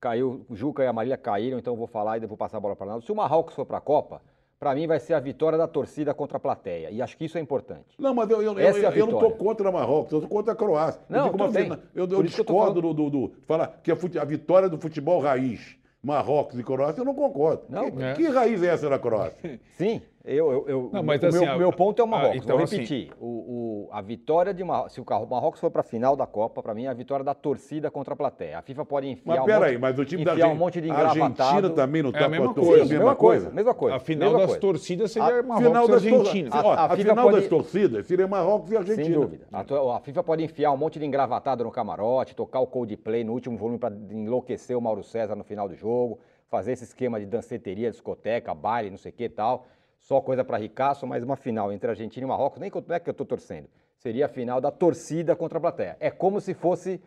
Caiu, o Juca e a Marília caíram, então eu vou falar e vou passar a bola para nada. Se o Marrocos for para a Copa, para mim vai ser a vitória da torcida contra a plateia. E acho que isso é importante. Não, mas eu, eu, eu, Essa é a eu não estou contra Marrocos, eu estou contra a Croácia. Não, eu digo Eu, eu eu discordo do, do, do- Falar que a, a vitória do futebol raiz, Marrocos e Croácia, eu não concordo. Não, que, é. que raiz é essa da Croácia? Sim, Eu, eu, eu- Não, mas o assim, meu, a- meu ponto é o ah, Marrocos. então, Vou assim- repetir. O, o- a vitória de Marrocos, se o Carro- Marrocos for para a final da Copa, para mim é a vitória da torcida contra a plateia. A FIFA pode enfiar Mas um peraí, monte, mas o time da enfiar um monte de a Argentina engravatado. também não É a está com mesma a coisa. torcida, Isso, a mesma coisa, mesma coisa. A final mesma das coisa. torcidas seria A Marrocos Final e das, Argentina. A- a a FIFA final pode- das torcidas seria Marrocos e Argentina. Sem dúvida. A, a FIFA pode enfiar um monte de engravatado no camarote, tocar o Coldplay no último volume para enlouquecer o Mauro César no final do jogo, fazer esse esquema de danceteria, discoteca, baile, não sei o que e tal. Só coisa para ricaço, mas uma final entre Argentina e Marrocos, nem não é que eu estou torcendo. Seria a final da torcida contra a plateia. É como se fosse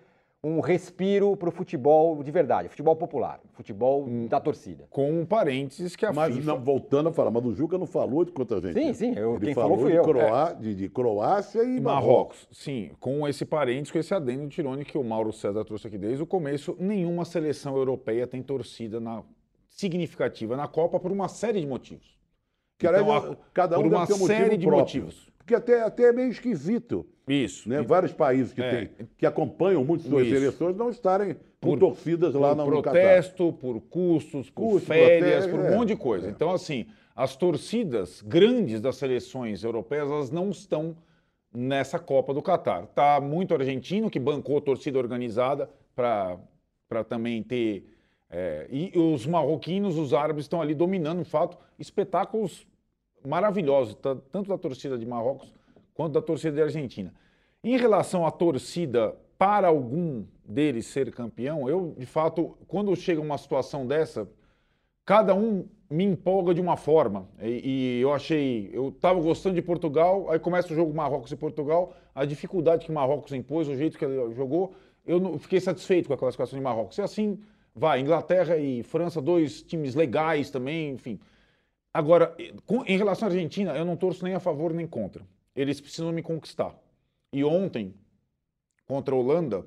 um respiro para o futebol de verdade, futebol popular, futebol da torcida. Com um parênteses que a Mas FIFA... não, voltando a falar, mas o Juca não falou de contra a Argentina. Sim, sim, eu- Ele quem falou falou fui de, eu. Croá- de, de Croácia e Marrocos. Marrocos, sim, com esse parênteses, com esse adendo de Tirone que o Mauro César trouxe aqui desde o começo, nenhuma seleção europeia tem torcida na- significativa na Copa por uma série de motivos. Que, Então, aliás, a- cada um por uma um série de próprio. motivos. Porque até, até é meio esquisito. Isso. Né? E- Vários países que, É. têm, que acompanham muito suas Isso. seleções não estarem com Por- torcidas lá por no, no Catar. protesto, por custos, por Custo, férias, protesto, por um é, monte de coisa. é. Então, assim, as torcidas grandes das seleções europeias, elas não estão nessa Copa do Catar. Tá muito argentino que bancou torcida organizada para também ter. é, e os marroquinos, os árabes estão ali dominando, de fato, espetáculos maravilhosos, ta- tanto da torcida de Marrocos quanto da torcida de Argentina. Em relação à torcida para algum deles ser campeão, eu, de fato, quando chega uma situação dessa, cada um me empolga de uma forma. E, e eu achei, eu estava gostando de Portugal, aí começa o jogo Marrocos e Portugal, a dificuldade que Marrocos impôs, o jeito que ele jogou, eu não, fiquei satisfeito com a classificação de Marrocos. E assim, vai, Inglaterra e França, dois times legais também, enfim. Agora, com- em relação à Argentina, eu não torço nem a favor nem contra. Eles precisam me conquistar. E ontem, contra a Holanda,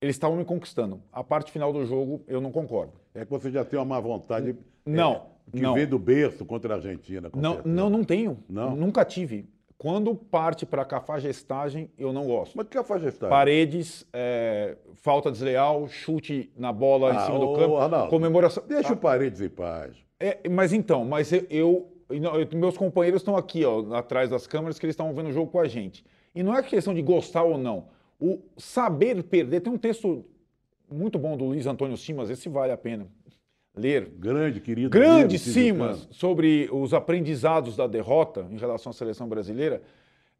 eles estavam me conquistando. A parte final do jogo, eu não concordo. É que você já tem uma má vontade Não, é, que não. vem do berço contra a Argentina. Não, certeza. não, não tenho. Não? Nunca tive. Quando parte para cafagestagem, eu não gosto. Mas que é a Fagestade? Paredes, é, falta desleal, chute na bola em Ah, cima ô, do campo, Arnaldo, comemoração. Deixa o Paredes em paz. É, mas então, mas eu, eu- eu- meus companheiros estão aqui, ó, atrás das câmeras, que eles estavam vendo o jogo com a gente. E não é questão de gostar ou não. O saber perder, tem um texto muito bom do Luiz Antônio Simas, esse vale a pena ler. Grande, querido. Grande Simas sobre os aprendizados da derrota em relação à seleção brasileira.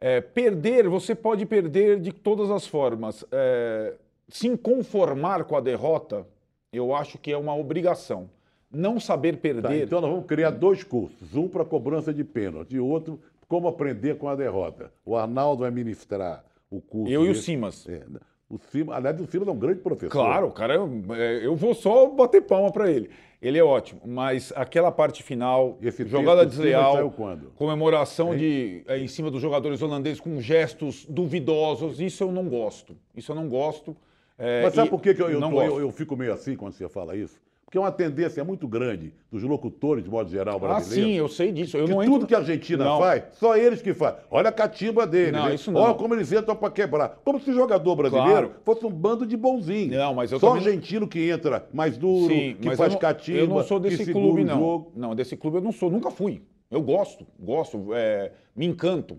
É, perder, você pode perder de todas as formas. É, se conformar com a derrota, eu acho que é uma obrigação. Não saber Tá, perder. então nós vamos criar dois cursos. Um para cobrança de pênalti e outro como aprender com a derrota. O Arnaldo vai ministrar o curso. eu e o. Simas. É, o Simas, aliás, o Simas é um grande professor. Claro, o cara, é, eu vou só bater palma para ele. Ele é ótimo, mas aquela parte final, Esse jogada desleal, comemoração de, é, em cima dos jogadores holandeses com gestos duvidosos, isso eu não gosto. Isso eu não gosto. é, Mas sabe por que, que eu, eu, tô- eu- eu fico meio assim quando você fala isso? Porque é uma tendência muito grande dos locutores, de modo geral, Ah, brasileiros. sim, eu sei disso. Eu que não tudo entro... que a Argentina Não. faz, só eles que fazem. Olha a catimba deles. Não, hein? isso não. Olha como eles entram para quebrar. Como se o jogador brasileiro Claro. fosse um bando de bonzinhos. Não, mas eu Só também- argentino que entra mais duro, Sim, que faz eu não, catimba, eu não sou que desse clube, não. jogo. Não, desse clube eu não sou, nunca fui. Eu gosto, gosto, é, me encanto.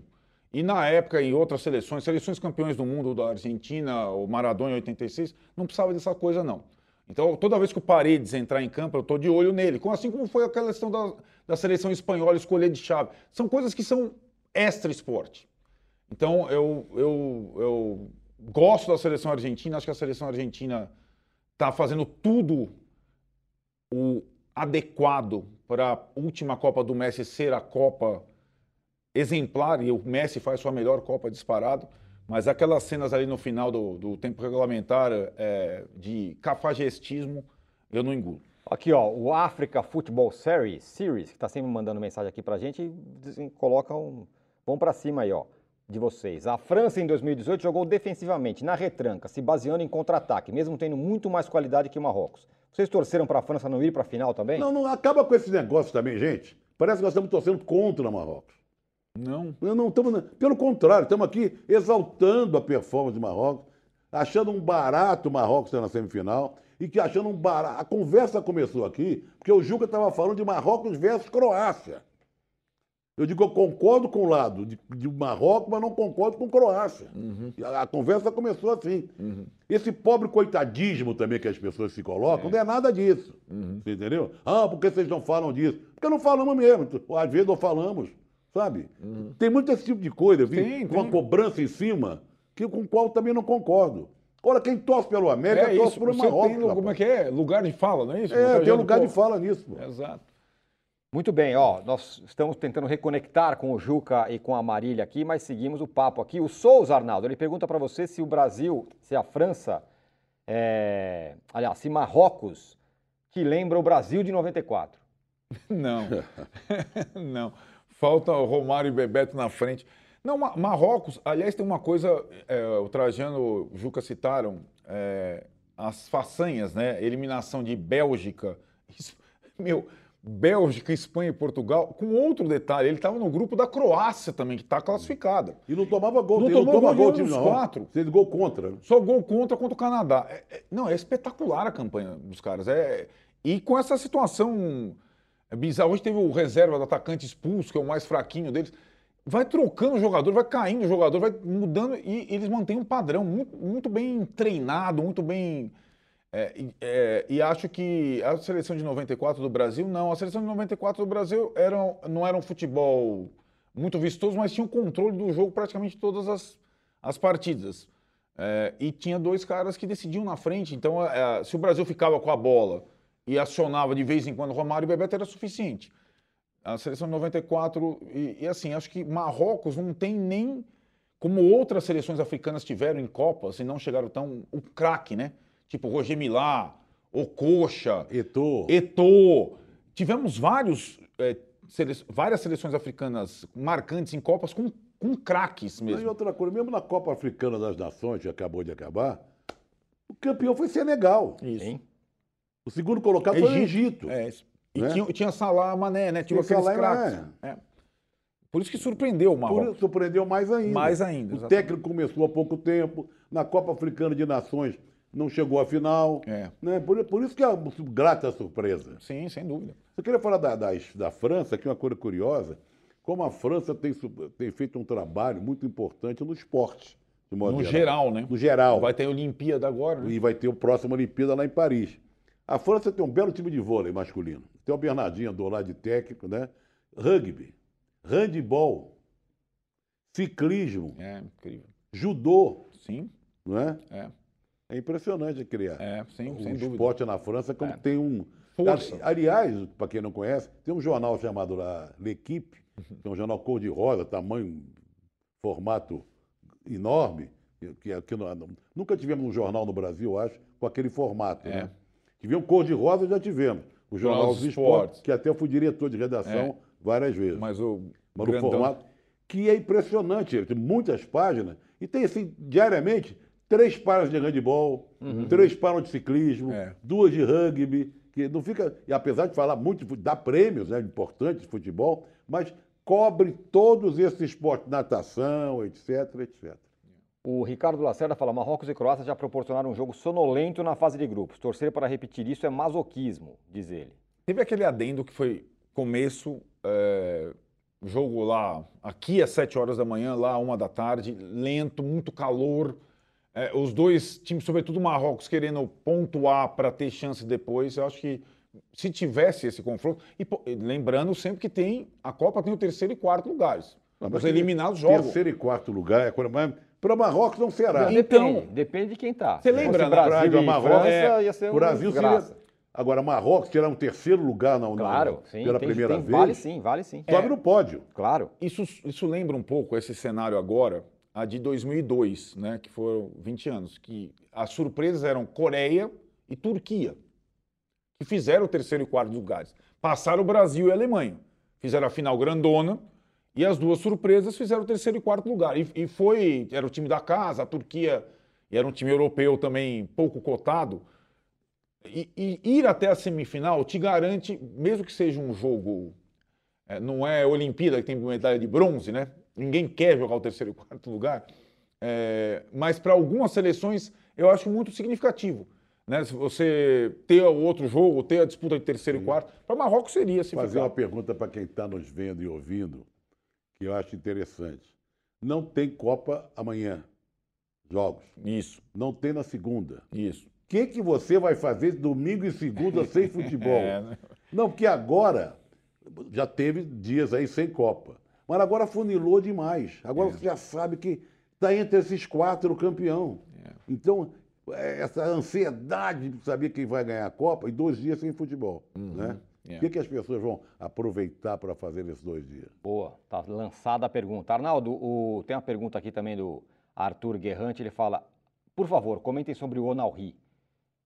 E na época, em outras seleções, seleções campeões do mundo da Argentina, o Maradona em 86, não precisava dessa coisa, não. Então, toda vez que o Paredes entrar em campo, eu estou de olho nele. Assim como foi aquela questão da, da seleção espanhola escolher de chave. São coisas que são extra esporte. Então, eu, eu, eu gosto da seleção argentina, acho que a seleção argentina está fazendo tudo o adequado para a última Copa do Messi ser a Copa exemplar, e o Messi faz sua melhor Copa disparado, mas aquelas cenas ali no final do, do tempo regulamentar é, de cafajestismo, eu não engulo. Aqui, ó, o Africa Football Series, Series que está sempre mandando mensagem aqui pra gente, dizem- coloca um. Vamos pra cima aí, ó, de vocês. A França em 2018 jogou defensivamente, na retranca, se baseando em contra-ataque, mesmo tendo muito mais qualidade que o Marrocos. Vocês torceram pra França não ir pra final também? Não, não acaba com esse negócio também, gente. Parece que nós estamos torcendo contra o Marrocos. Não. Não, estamos, pelo contrário, estamos aqui exaltando a performance do Marrocos, achando um barato o Marrocos estar na semifinal e que achando um barato. A conversa começou aqui porque o Juca estava falando de Marrocos versus Croácia. Eu digo, eu concordo com o lado de, de Marrocos, mas não concordo com Croácia. E A, a conversa começou assim. Esse pobre coitadismo também que as pessoas se colocam, não é nada disso. Você entendeu? Ah, por que vocês não falam disso? Porque não falamos mesmo. Às vezes não falamos, sabe? Tem muito esse tipo de coisa, vi, Tem, com uma tem. cobrança em cima, que, com o qual também não concordo. Ora, quem torce pelo América, É torce isso, pelo você Marrocos. tem, como é que é? Lugar de fala, não é isso? É, tem lugar de fala nisso, pô. Exato. Muito bem, ó, nós estamos tentando reconectar com o Juca e com a Marília aqui, mas seguimos o papo aqui. O Souza Arnaldo, ele pergunta para você se o Brasil, se a França, é... aliás, se Marrocos, que lembra o Brasil de 94. Não. não. Falta o Romário e Bebeto na frente. Não, Ma- Marrocos, aliás, tem uma coisa, é, o Trajano o Juca citaram, é, as façanhas, né? Eliminação de Bélgica, meu, Bélgica, Espanha e Portugal, com outro detalhe, ele estava no grupo da Croácia também, que está classificada. E não tomava gol. Não ele tomou toma gol gol, não. quatro. Fez gol contra. Só gol contra contra o Canadá. É- é- não, é espetacular a campanha dos caras. É, e com essa situação é bizarra. Hoje teve o reserva do atacante expulso, que é o mais fraquinho deles. Vai trocando o jogador, vai caindo o jogador, vai mudando e eles mantêm um padrão muito, muito bem treinado, muito bem. é, é, e acho que a seleção de 94 do Brasil, não. A seleção de 94 do Brasil era, não era um futebol muito vistoso, mas tinha o controle do jogo praticamente todas as, as partidas. É, e tinha dois caras que decidiam na frente. Então, é, se o Brasil ficava com a bola e acionava de vez em quando Romário e Bebeto, era suficiente. A seleção de 94, e, e assim, acho que Marrocos não tem nem, como outras seleções africanas tiveram em Copas e não chegaram tão, o craque, né? Tipo Roger Milá, Ococha, Eto'o. Eto'o. Tivemos vários, é, sele- várias seleções africanas marcantes em Copas com, com craques E mesmo. outra coisa, mesmo na Copa Africana das Nações, que acabou de acabar, o campeão foi Senegal. Isso. Hein? O segundo colocado foi o Egito. É, e Né? tinha, tinha Salah, Mané, né? Tinha Tinha aqueles craques. É. Por isso que surpreendeu o Por Marrocos. isso surpreendeu mais ainda. Mais ainda, O exatamente. técnico começou há pouco tempo. Na Copa Africana de Nações não chegou à final. É. Né? Por, por isso que é uma grata surpresa. Sim, sem dúvida. Eu queria falar da, da, da França, que é uma coisa curiosa, como a França tem, tem feito um trabalho muito importante no esporte. No geral, né? No geral. Vai ter a Olimpíada agora, né? E vai ter o próximo Olimpíada lá em Paris. A França tem um belo time de vôlei masculino. Tem o Bernardinho do lado de técnico, né? Rugby, handball, ciclismo, É, incrível. judô, Sim, não é? é. É impressionante criar. É, sem, o sem dúvida. esporte na França como É. tem um. Força. Aliás, para quem não conhece, tem um jornal chamado lá L'Equipe, que é um jornal cor-de-rosa, tamanho, formato enorme, que, que, que nunca tivemos um jornal no Brasil, eu acho, com aquele formato. É. Né? Tivemos cor-de-rosa, já tivemos. O Jornal dos Esportes, que até eu fui diretor de redação É. várias vezes. Mas o Mas grandão- formato que é impressionante. Tem muitas páginas e tem, assim, diariamente, três páginas de handebol, três páginas de ciclismo, É. duas de rugby, que não fica... E apesar de falar muito, dá prêmios né, importantes de futebol, mas cobre todos esses esportes, natação, etc, etc. O Ricardo Lacerda fala: Marrocos e Croácia já proporcionaram um jogo sonolento na fase de grupos. Torcer para repetir isso é masoquismo, diz ele. Teve aquele adendo que foi começo, é, jogo lá, aqui às 7 horas da manhã, lá uma da tarde, lento, muito calor. É, os dois times, sobretudo o Marrocos, querendo pontuar para ter chance depois. Eu acho que se tivesse esse confronto. E pô, lembrando sempre que tem a Copa tem o terceiro e quarto lugares. Não, Os eliminados jogam. Terceiro e quarto lugar é quando mais... Para Marrocos não será. Então- depende, depende de quem tá. Você Se lembra? Brasil e Marrocos, França, é, ia ser O um Brasil graça. seria... Agora, Marrocos tirar um terceiro lugar na, na- Claro, sim. pela tem- primeira tem- vez, Vale sim, vale sim. sobe no pódio. Claro. Isso, isso lembra um pouco esse cenário agora, a de 2002, né, que foram 20 anos, que as surpresas eram Coreia e Turquia, que fizeram o terceiro e quarto lugares. Passaram o Brasil e a Alemanha. Fizeram a final grandona e as duas surpresas fizeram o terceiro e quarto lugar. E, e foi, era o time da casa, a Turquia e era um time europeu também pouco cotado. E, e ir até a semifinal te garante, mesmo que seja um jogo é, não é Olimpíada que tem medalha de bronze, né? Ninguém quer jogar o terceiro e quarto lugar. É, mas para algumas seleções eu acho muito significativo. Né? Se você ter o outro jogo, ter a disputa de terceiro e quarto, para Marrocos seria se Fazer ficar. uma pergunta para quem está nos vendo e ouvindo. Que eu acho interessante. Não tem Copa amanhã, jogos. Isso, Não tem na segunda. isso. O que, que você vai fazer domingo e segunda sem futebol? É, né? Não, porque agora já teve dias aí sem Copa. Mas agora funilou demais. Agora você já sabe que está entre esses quatro o campeão. Então, é, essa ansiedade de saber quem vai ganhar a Copa e dois dias sem futebol. Né? É. O que, que as pessoas vão aproveitar para fazer nesses dois dias? Boa, tá lançada a pergunta. Arnaldo, o- tem uma pergunta aqui também do Arthur Guerrante, ele fala, por favor, comentem sobre o Onalri.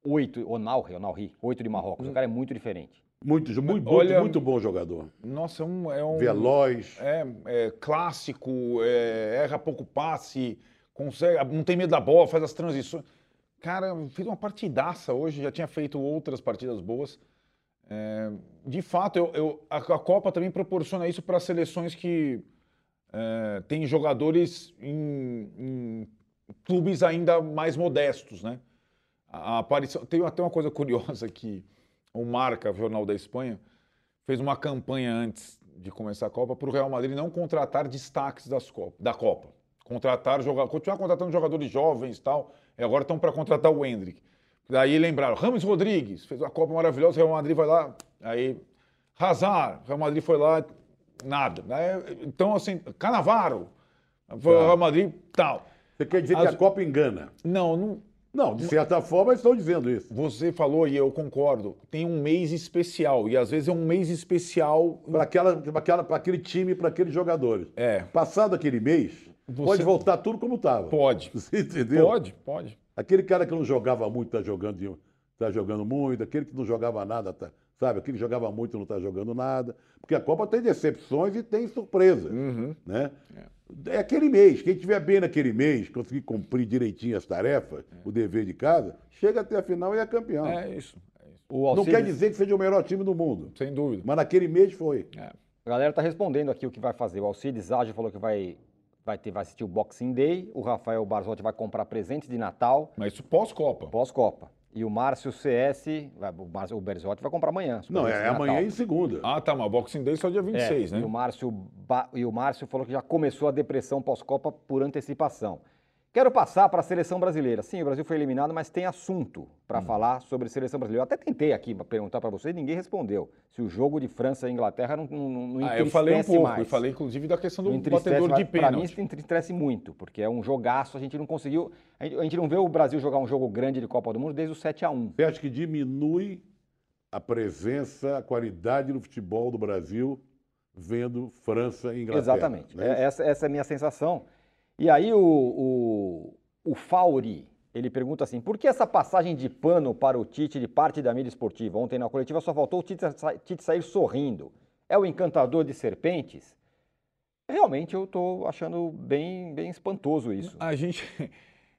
Oito, Onalri, Onalri, oito de Marrocos. O cara é muito diferente. Muito, muito, Olha- muito, bom jogador. Nossa, é um. É um Veloz. É, é clássico, é, erra pouco passe, consegue, não tem medo da bola, faz as transições. Cara, fez uma partidaça hoje, já tinha feito outras partidas boas. É, de fato, eu, eu- a, a Copa também proporciona isso para seleções que é, têm jogadores em, em clubes ainda mais modestos, né? A, a aparição, tem até uma coisa curiosa que o Marca, Jornal da Espanha, fez uma campanha antes de começar a Copa para o Real Madrid não contratar destaques das Copa, da Copa. Contratar continuar contratando jogadores jovens e tal. E agora estão para contratar o Hendrick. Daí lembraram, Ramos Rodrigues fez uma Copa maravilhosa, o Real Madrid vai lá, aí Hazard, o Real Madrid foi lá, nada. Aí, Então, assim, Canavaro, foi Tá. Real Madrid, tal. Você quer dizer que As- a Copa engana? Não, não, Não, de certa forma estão dizendo isso. você falou e eu concordo, tem um mês especial, e às vezes é um mês especial. Para aquela, pra aquela, pra aquele time, para aqueles jogadores. É, Passado aquele mês, Você- pode voltar tudo como estava. pode. Você entendeu? Pode, pode. Aquele cara que não jogava muito está jogando, tá jogando muito, aquele que não jogava nada, tá, sabe? Aquele que jogava muito não está jogando nada. Porque a Copa tem decepções e tem surpresas. Uhum. Né? É aquele mês. Quem estiver bem naquele mês, conseguir cumprir direitinho as tarefas, o dever de casa, chega até a final e é campeão. É isso, é isso. Não quer dizer que seja o melhor time do mundo, sem dúvida. mas naquele mês foi. É. A galera tá respondendo aqui o que vai fazer. O Alcides Ágio falou que vai, vai, ter, vai assistir o Boxing Day. O Rafael Barzotti vai comprar presentes de Natal Mas isso pós-Copa. pós-Copa. E o Márcio CS, vai- o, Márcio, o Berzotti vai comprar amanhã. Não, é amanhã e segunda. Ah, tá, mas Boxing Day só dia 26, É, né? E o, Márcio e o Márcio falou que já começou a depressão pós-Copa por antecipação. Quero passar para a seleção brasileira. Sim, o Brasil foi eliminado, mas tem assunto para Hum. falar sobre seleção brasileira. Eu até tentei aqui perguntar para você e ninguém respondeu. Se o jogo de França e Inglaterra não, não, não Ah, eu falei um pouco, mais. eu falei inclusive da questão do batedor de Pra mim pênalti. isso entristece muito, porque é um jogaço, a gente não conseguiu... A gente, a gente não vê o Brasil jogar um jogo grande de Copa do Mundo desde o 7 a 1 Você acha que diminui a presença, a qualidade do futebol do Brasil vendo França e Inglaterra? Exatamente. né? É, essa, essa é a minha sensação. E aí o, o, o Fauri, ele pergunta assim, por que essa passagem de pano para o Tite de parte da mídia esportiva? Ontem na coletiva só faltou o Tite, sa- Tite sair sorrindo. É o encantador de serpentes? Realmente eu estou achando bem, bem espantoso isso. A gente.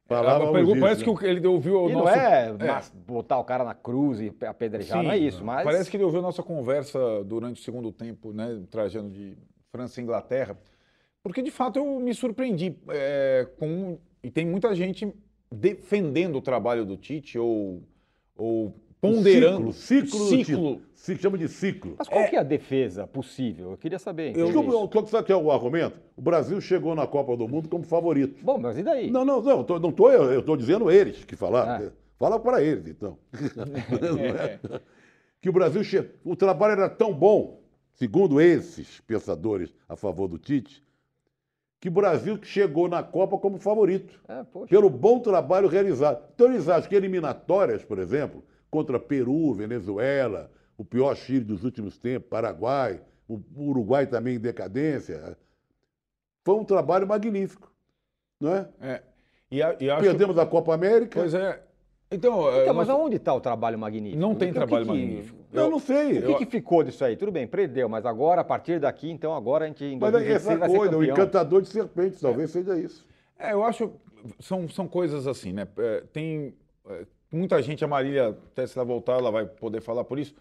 Falávamos a pergunta, disso, parece né? que ele ouviu o E nosso. não é, mas botar o cara na cruz e apedrejar, Sim, não é isso, mas... Parece que ele ouviu a nossa conversa durante o segundo tempo, né? Trajando de França e Inglaterra. Porque, de fato, eu me surpreendi. é, com, e tem muita gente defendendo o trabalho do Tite ou, ou ponderando. Ciclo, ciclo, ciclo. Se chama de ciclo. Mas qual que é a defesa possível? Eu queria saber. isso. eu- qual que sabe que é o argumento? O Brasil chegou na Copa do Mundo como favorito. Bom, mas e daí? Não, não, não, tô- não tô eu, eu estou dizendo eles que falaram. Ah. Fala para eles, então. É. que o Brasil, che... o trabalho era tão bom, segundo esses pensadores a favor do Tite, que o Brasil chegou na Copa como favorito, É, poxa. pelo bom trabalho realizado. Então eles acham que eliminatórias, por exemplo, contra Peru, Venezuela, o pior Chile dos últimos tempos, Paraguai, o Uruguai também em decadência, foi um trabalho magnífico, não é? É. E, a- e acho, Perdemos a Copa América. Pois é. Então, é, Então, mas nós- aonde está o trabalho magnífico? não tem O que trabalho que- magnífico. Eu não sei. O que, que ficou disso aí? Tudo bem, perdeu, mas agora, a partir daqui, então, agora a gente em Mas é 2026 essa coisa, o encantador de serpentes, talvez seja isso. É, eu acho. São, são coisas assim, né? É, tem. é, muita gente, a Marília, até se ela voltar, ela vai poder falar por isso.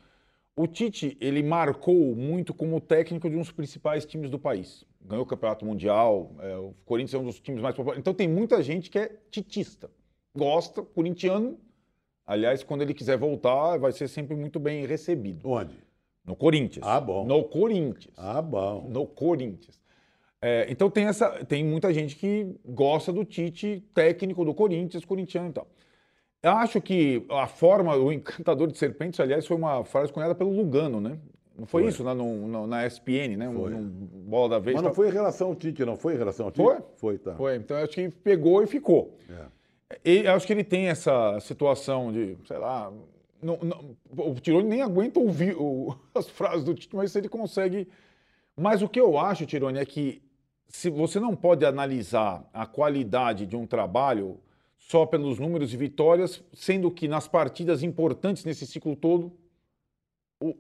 O Tite, ele marcou muito como técnico de um dos principais times do país. Ganhou o Campeonato Mundial, é, o Corinthians é um dos times mais populares. Então tem muita gente que é titista. Gosta, corintiano. Aliás, quando ele quiser voltar, vai ser sempre muito bem recebido. Onde? No Corinthians. Ah, bom. No Corinthians. Ah, bom. No Corinthians. É, então tem essa, tem muita gente que gosta do Tite técnico do Corinthians, corintiano e tal. Eu acho que a forma, o encantador de serpentes, aliás, foi uma frase cunhada pelo Lugano, né? Não foi, Foi. isso na, no- na ESPN, né? Um, Foi. um bola da vez. Mas tal. não foi em relação ao Tite, não foi em relação ao Tite? Foi? Foi, tá. Foi, então acho que pegou e ficou. É. Eu acho que ele tem essa situação de, sei lá, não- não- o Tirone nem aguenta ouvir o- as frases do Tite, mas ele consegue. Mas o que eu acho, Tirone, é que se você não pode analisar a qualidade de um trabalho só pelos números de vitórias, sendo que nas partidas importantes nesse ciclo todo o,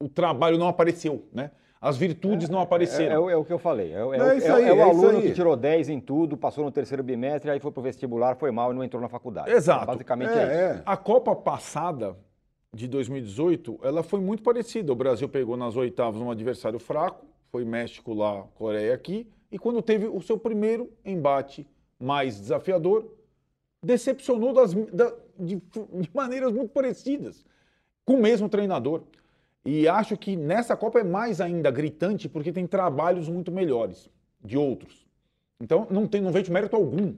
o trabalho não apareceu, né? As virtudes não É, apareceram. é o- é o que eu falei. É, o- é Não, o- é é aí, é o é aluno que tirou 10 em tudo, passou no terceiro bimestre, aí foi pro vestibular, foi mal e não entrou na faculdade. Exato. Basicamente é, isso. É, é. A Copa passada de 2018, ela foi muito parecida. O Brasil pegou nas oitavas um adversário fraco, foi México lá, Coreia aqui, e quando teve o seu primeiro embate mais desafiador, decepcionou das- da- de, de maneiras muito parecidas, com o mesmo treinador. E acho que nessa Copa é mais ainda gritante, porque tem trabalhos muito melhores de outros. Então não, tem, não vejo mérito algum.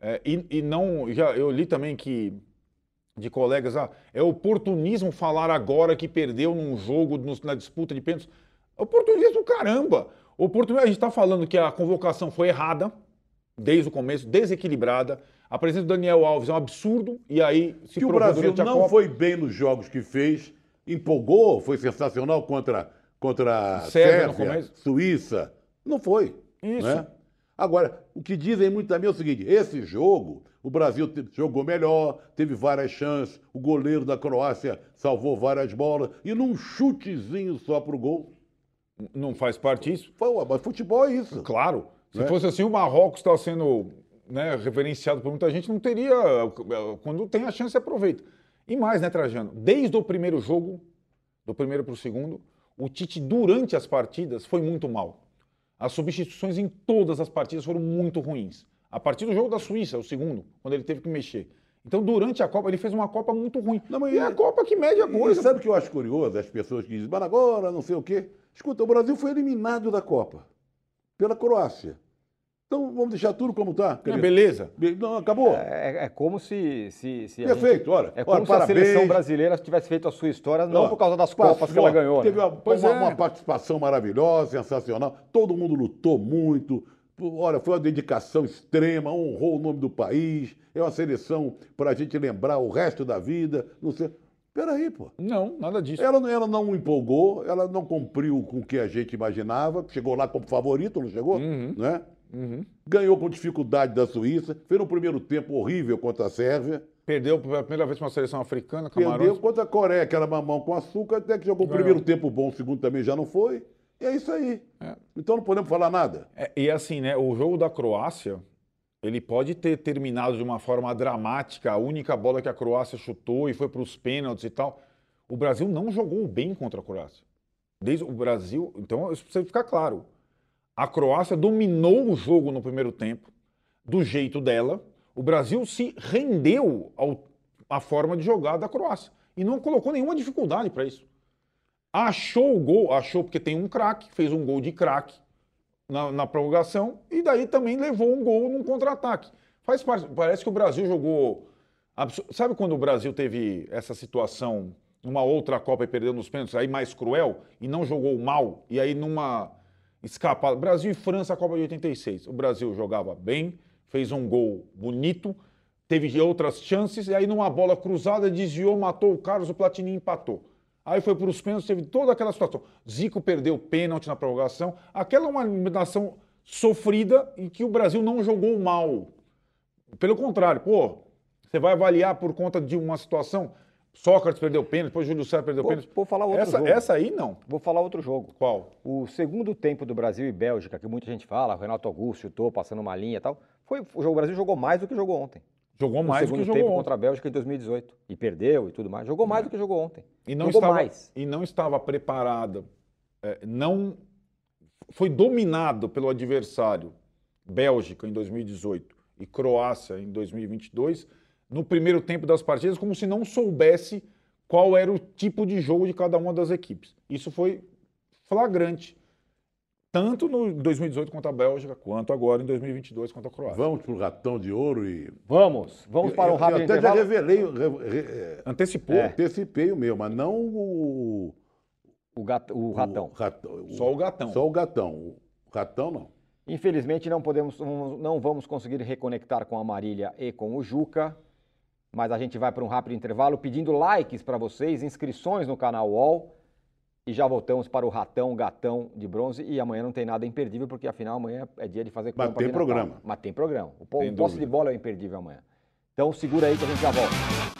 É, e, e não, já eu li também que de colegas, ah, é oportunismo falar agora que perdeu num jogo no- na disputa de pênaltis. Oportunismo, caramba! Oportunismo, a gente está falando que a convocação foi errada, desde o começo, desequilibrada. A presença do Daniel Alves é um absurdo, e aí se Que o Brasil não Copa. foi bem nos jogos que fez, empolgou, foi sensacional contra, contra a Sérvia Sérvia. Suíça. Não foi. Isso. né? Agora, o que dizem muito também é o seguinte: esse jogo, o Brasil jogou melhor, teve várias chances, o goleiro da Croácia salvou várias bolas, e num chutezinho só pro gol. Não faz parte isso? Foi, mas futebol é isso. Claro. Se Né? fosse assim, o Marrocos está sendo né, reverenciado por muita gente, não teria. Quando tem a chance, aproveita. E mais, né, Trajano? Desde o primeiro jogo, do primeiro para o segundo, o Tite, durante as partidas, foi muito mal. As substituições em todas as partidas foram muito ruins. A partir do jogo da Suíça, o segundo, quando ele teve que mexer. Então, durante a Copa, ele fez uma Copa muito ruim. Não, mas e é a Copa que mede a coisa. sabe o que eu acho curioso? As pessoas que dizem, mas agora, não sei o quê. Escuta, o Brasil foi eliminado da Copa pela Croácia. Então vamos deixar tudo como está. É, beleza. Não, acabou. É, é como se. se, se a gente- Perfeito, olha. É como olha, se a parabéns. seleção brasileira tivesse feito a sua história, não Ó, por causa das passou, Copas que ela ganhou. Teve né? uma, Pois uma- é. uma participação maravilhosa, sensacional. Todo mundo lutou muito. Olha, foi uma dedicação extrema, honrou o nome do país. É uma seleção para a gente lembrar o resto da vida. Não sei. Peraí, pô. Não, nada disso. Ela, não- ela não empolgou, ela não cumpriu com o que a gente imaginava. Chegou lá como favorito, não chegou? Uhum. Né? Uhum. Ganhou com dificuldade da Suíça. Fez um primeiro tempo horrível contra a Sérvia. Perdeu pela primeira vez para uma seleção africana, Camarões. Perdeu contra a Coreia, aquela mamão com açúcar, até que jogou o primeiro tempo bom, o segundo também já não foi. E é isso aí. É. Então não podemos falar nada. É, e assim, né? O jogo da Croácia, ele pode ter terminado de uma forma dramática, a única bola que a Croácia chutou e foi para os pênaltis e tal. O Brasil não jogou bem contra a Croácia. Desde o Brasil, então isso precisa ficar claro. A Croácia dominou o jogo no primeiro tempo, do jeito dela. O Brasil se rendeu ao- à forma de jogar da Croácia e não colocou nenhuma dificuldade para isso. Achou o gol, achou porque tem um craque, fez um gol de craque na, na prorrogação e daí também levou um gol num contra-ataque. Faz parte, parece que o Brasil jogou. Sabe quando o Brasil teve essa situação numa outra Copa e perdeu nos pênaltis, aí mais cruel, e não jogou mal, e aí numa escapada. Brasil e França, Copa de 86. O Brasil jogava bem, fez um gol bonito, teve outras chances, e aí numa bola cruzada desviou, matou o Carlos, o Platini empatou. Aí foi para os pênaltis, teve toda aquela situação. Zico perdeu pênalti na prorrogação. Aquela é uma eliminação sofrida e que o Brasil não jogou mal. Pelo contrário, pô, você vai avaliar por conta de uma situação. Sócrates perdeu pênalti, depois Júlio César perdeu Vou, pênalti. vou falar outro Essa, jogo. essa aí não. Vou falar outro jogo. Qual? O segundo tempo do Brasil e Bélgica, que muita gente fala, o Renato Augusto chutou, passando uma linha e tal, foi, o Brasil jogou mais do que jogou ontem. Jogou mais do que jogou tempo ontem. contra a Bélgica em 2018. E perdeu e tudo mais. Jogou mais do que jogou ontem. E não, jogou estava, mais. e não estava preparada. é, não foi dominado pelo adversário Bélgica em 2018 e Croácia em 2022 no primeiro tempo das partidas como se não soubesse qual era o tipo de jogo de cada uma das equipes. Isso foi flagrante. Tanto no 2018 contra a Bélgica, quanto agora em 2022 contra a Croácia. Vamos pro ratão de ouro e. Vamos, vamos para um Eu- rápido Eu até já intervalo. revelei, re- re- Antecipou. É. antecipei o meu, mas não o. O, gat- o ratão. o ratão- Só o gatão. Só o gatão. O ratão não. Infelizmente não podemos, não vamos conseguir reconectar com a Marília e com o Juca, mas a gente vai para um rápido intervalo pedindo likes para vocês, inscrições no canal UOL e já voltamos para o Ratão Gatão de Bronze e amanhã não tem nada imperdível porque afinal amanhã é dia de fazer Mas tem programa. Mas tem programa. O, o posse de bola é o imperdível amanhã. Então segura aí que a gente já volta.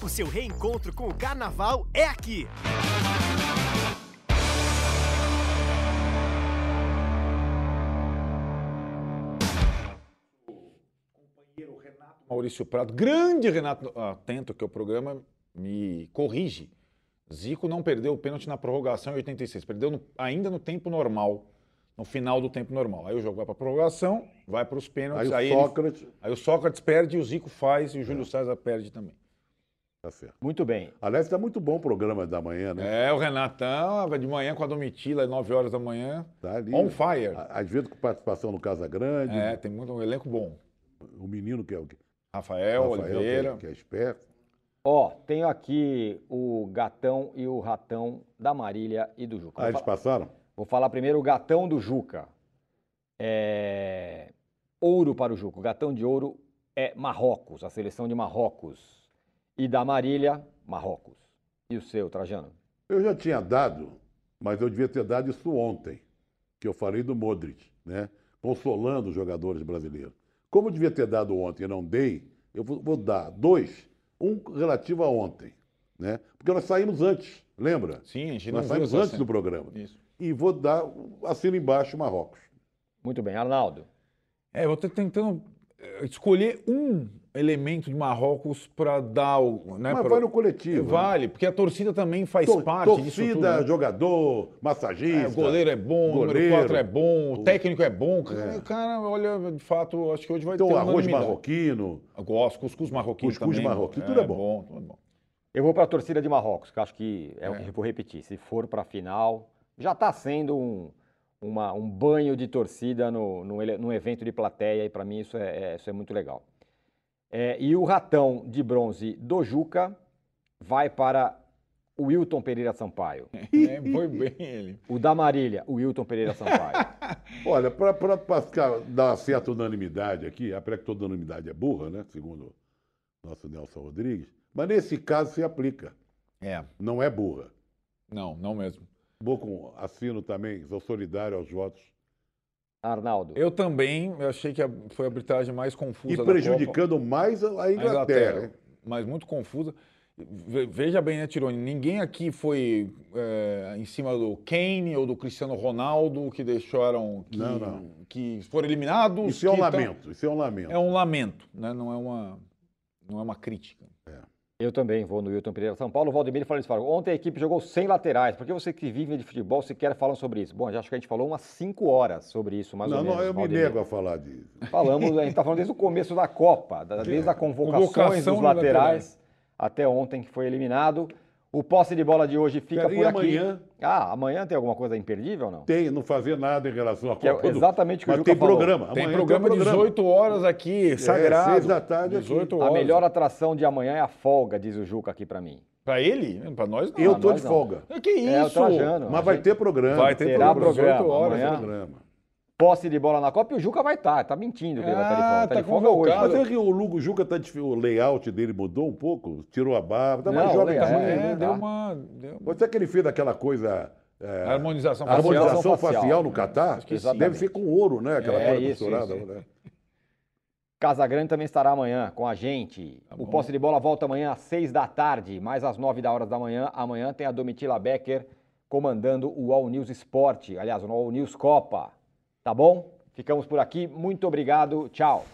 O seu reencontro com o carnaval é aqui. Maurício Prado, grande Renato Atento, que o programa, me corrige. Zico não perdeu o pênalti na prorrogação em 86, perdeu no- ainda no tempo normal, no final do tempo normal. Aí o jogo vai para prorrogação, vai para os Aí pênaltis, o aí, ele- Sócrates. aí o Sócrates perde, o Zico faz e o Júlio César perde também. Tá certo. Muito bem. Aliás, está muito bom o programa da manhã, né? É, o Renatão, vai de manhã com a Domitila, às 9 horas da manhã, Tá ali. on fire. Às vezes com participação no Casa Grande. É, tem muito um elenco bom. O menino que é o que. Rafael, Rafael, que é- Oliveira. Que é esperto. Ó, tenho aqui o Gatão e o Ratão da Marília e do Juca. Ah, eles passaram? Vou falar primeiro o gatão do Juca. É... Ouro para o Juca. O gatão de ouro é Marrocos, a seleção de Marrocos. E da Marília, Marrocos. E o seu, Trajano? Eu já tinha dado, mas eu devia ter dado isso ontem, que eu falei do Modric, né? Consolando os jogadores brasileiros. Como eu devia ter dado ontem e não dei, eu vou, dar dois, um relativo a ontem, né? Porque nós saímos antes, lembra? Sim, a gente não Nós saímos antes do programa. Isso. E vou dar, assino embaixo, Marrocos. Muito bem, Arnaldo. É, eu estou tentando eh, escolher um elemento de Marrocos para dar o. Né, Mas pra- vai no coletivo. né? Vale, porque a torcida também faz Tor- parte disso tudo. Torcida, né? jogador, É, massagista. o goleiro é bom, o número goleiro. 4 é bom, o técnico é bom. É. O cara, olha, de fato, acho que hoje vai Então, ter arroz unanimidade. marroquino. Eu gosto, cuscuz marroquino Cuscuz também. marroquino, tudo é bom. tudo é bom. Eu vou para a torcida de Marrocos, que eu acho que é, o É. que eu vou repetir. Se for para a final, já está sendo um, uma- um banho de torcida no, no, num evento de plateia, e para mim isso é, é- isso é muito legal. É, e o ratão de bronze do Juca vai para o Wilton Pereira Sampaio. É, foi bem ele. O da Marília, o Wilton Pereira Sampaio. Olha, para dar certa unanimidade aqui, apesar que toda unanimidade é burra, né? Segundo o nosso Nelson Rodrigues, mas nesse caso se aplica. É, Não é burra. não, não mesmo. Vou com assino também, sou solidário aos votos. Arnaldo. Eu também, eu achei que foi a arbitragem mais confusa E da Copa. prejudicando mais a a A Inglaterra. mas muito confusa. Ve- Veja bem, né, Tironi? Ninguém aqui foi é, em cima do Kane ou do Cristiano Ronaldo que deixaram que, Não, não. que foram eliminados. Isso é um que tão- lamento, isso é um lamento. É um lamento, né? Não é uma, não é uma crítica. Eu também vou no Wilton Pereira São Paulo. O Valdemir falou isso. Ontem a equipe jogou sem laterais. Por que você que vive de futebol sequer fala sobre isso? Bom, já acho que a gente falou umas 5 horas sobre isso, mais não, ou não, menos. eu me Valdemir. nego a falar disso. Falamos, a gente está falando desde o começo da Copa, da- desde a convocações Convocação dos laterais. até ontem que foi eliminado. O posse de bola de hoje fica Cara, e por aqui. amanhã? Ah, amanhã tem alguma coisa imperdível ou não? Tem, não fazer nada em relação à Que é Copa exatamente o que o Mas Juca tem falou. programa. Tem Amanhã programa 18 horas aqui, sagrado. seis da tarde aqui. 18 A horas. melhor atração de amanhã é a folga, diz o Juca aqui para mim. Pra ele? Pra nós não. Eu Ah, tô nós de não. folga. Que isso? É o Trajano. Mas A vai gente- ter programa. Vai ter Terá programa, 18 programa horas. amanhã. programa. Posse de bola na Copa e o Juca vai estar. Tá mentindo que ele vai estar de Ah, folga. Tá, tá de folga hoje. convocado. Mas é que o Lugo Juca tá o layout dele mudou um pouco, tirou a barba, tá mais Não, jovem é, também, É, né? deu tá. uma. Deu... Pode ser que ele fez aquela coisa. é, Harmonização harmonização facial. facial no Catar? Deve ser com ouro, né? Aquela É, coisa isso, misturada. isso. né? Casagrande também estará amanhã com a gente. Tá o. Posse de Bola volta amanhã às seis da tarde, mais às nove da hora da manhã. Amanhã tem a Domitila Becker comandando o All News Esporte, aliás, o All News Copa. Tá bom? Ficamos por aqui. Muito obrigado. Tchau.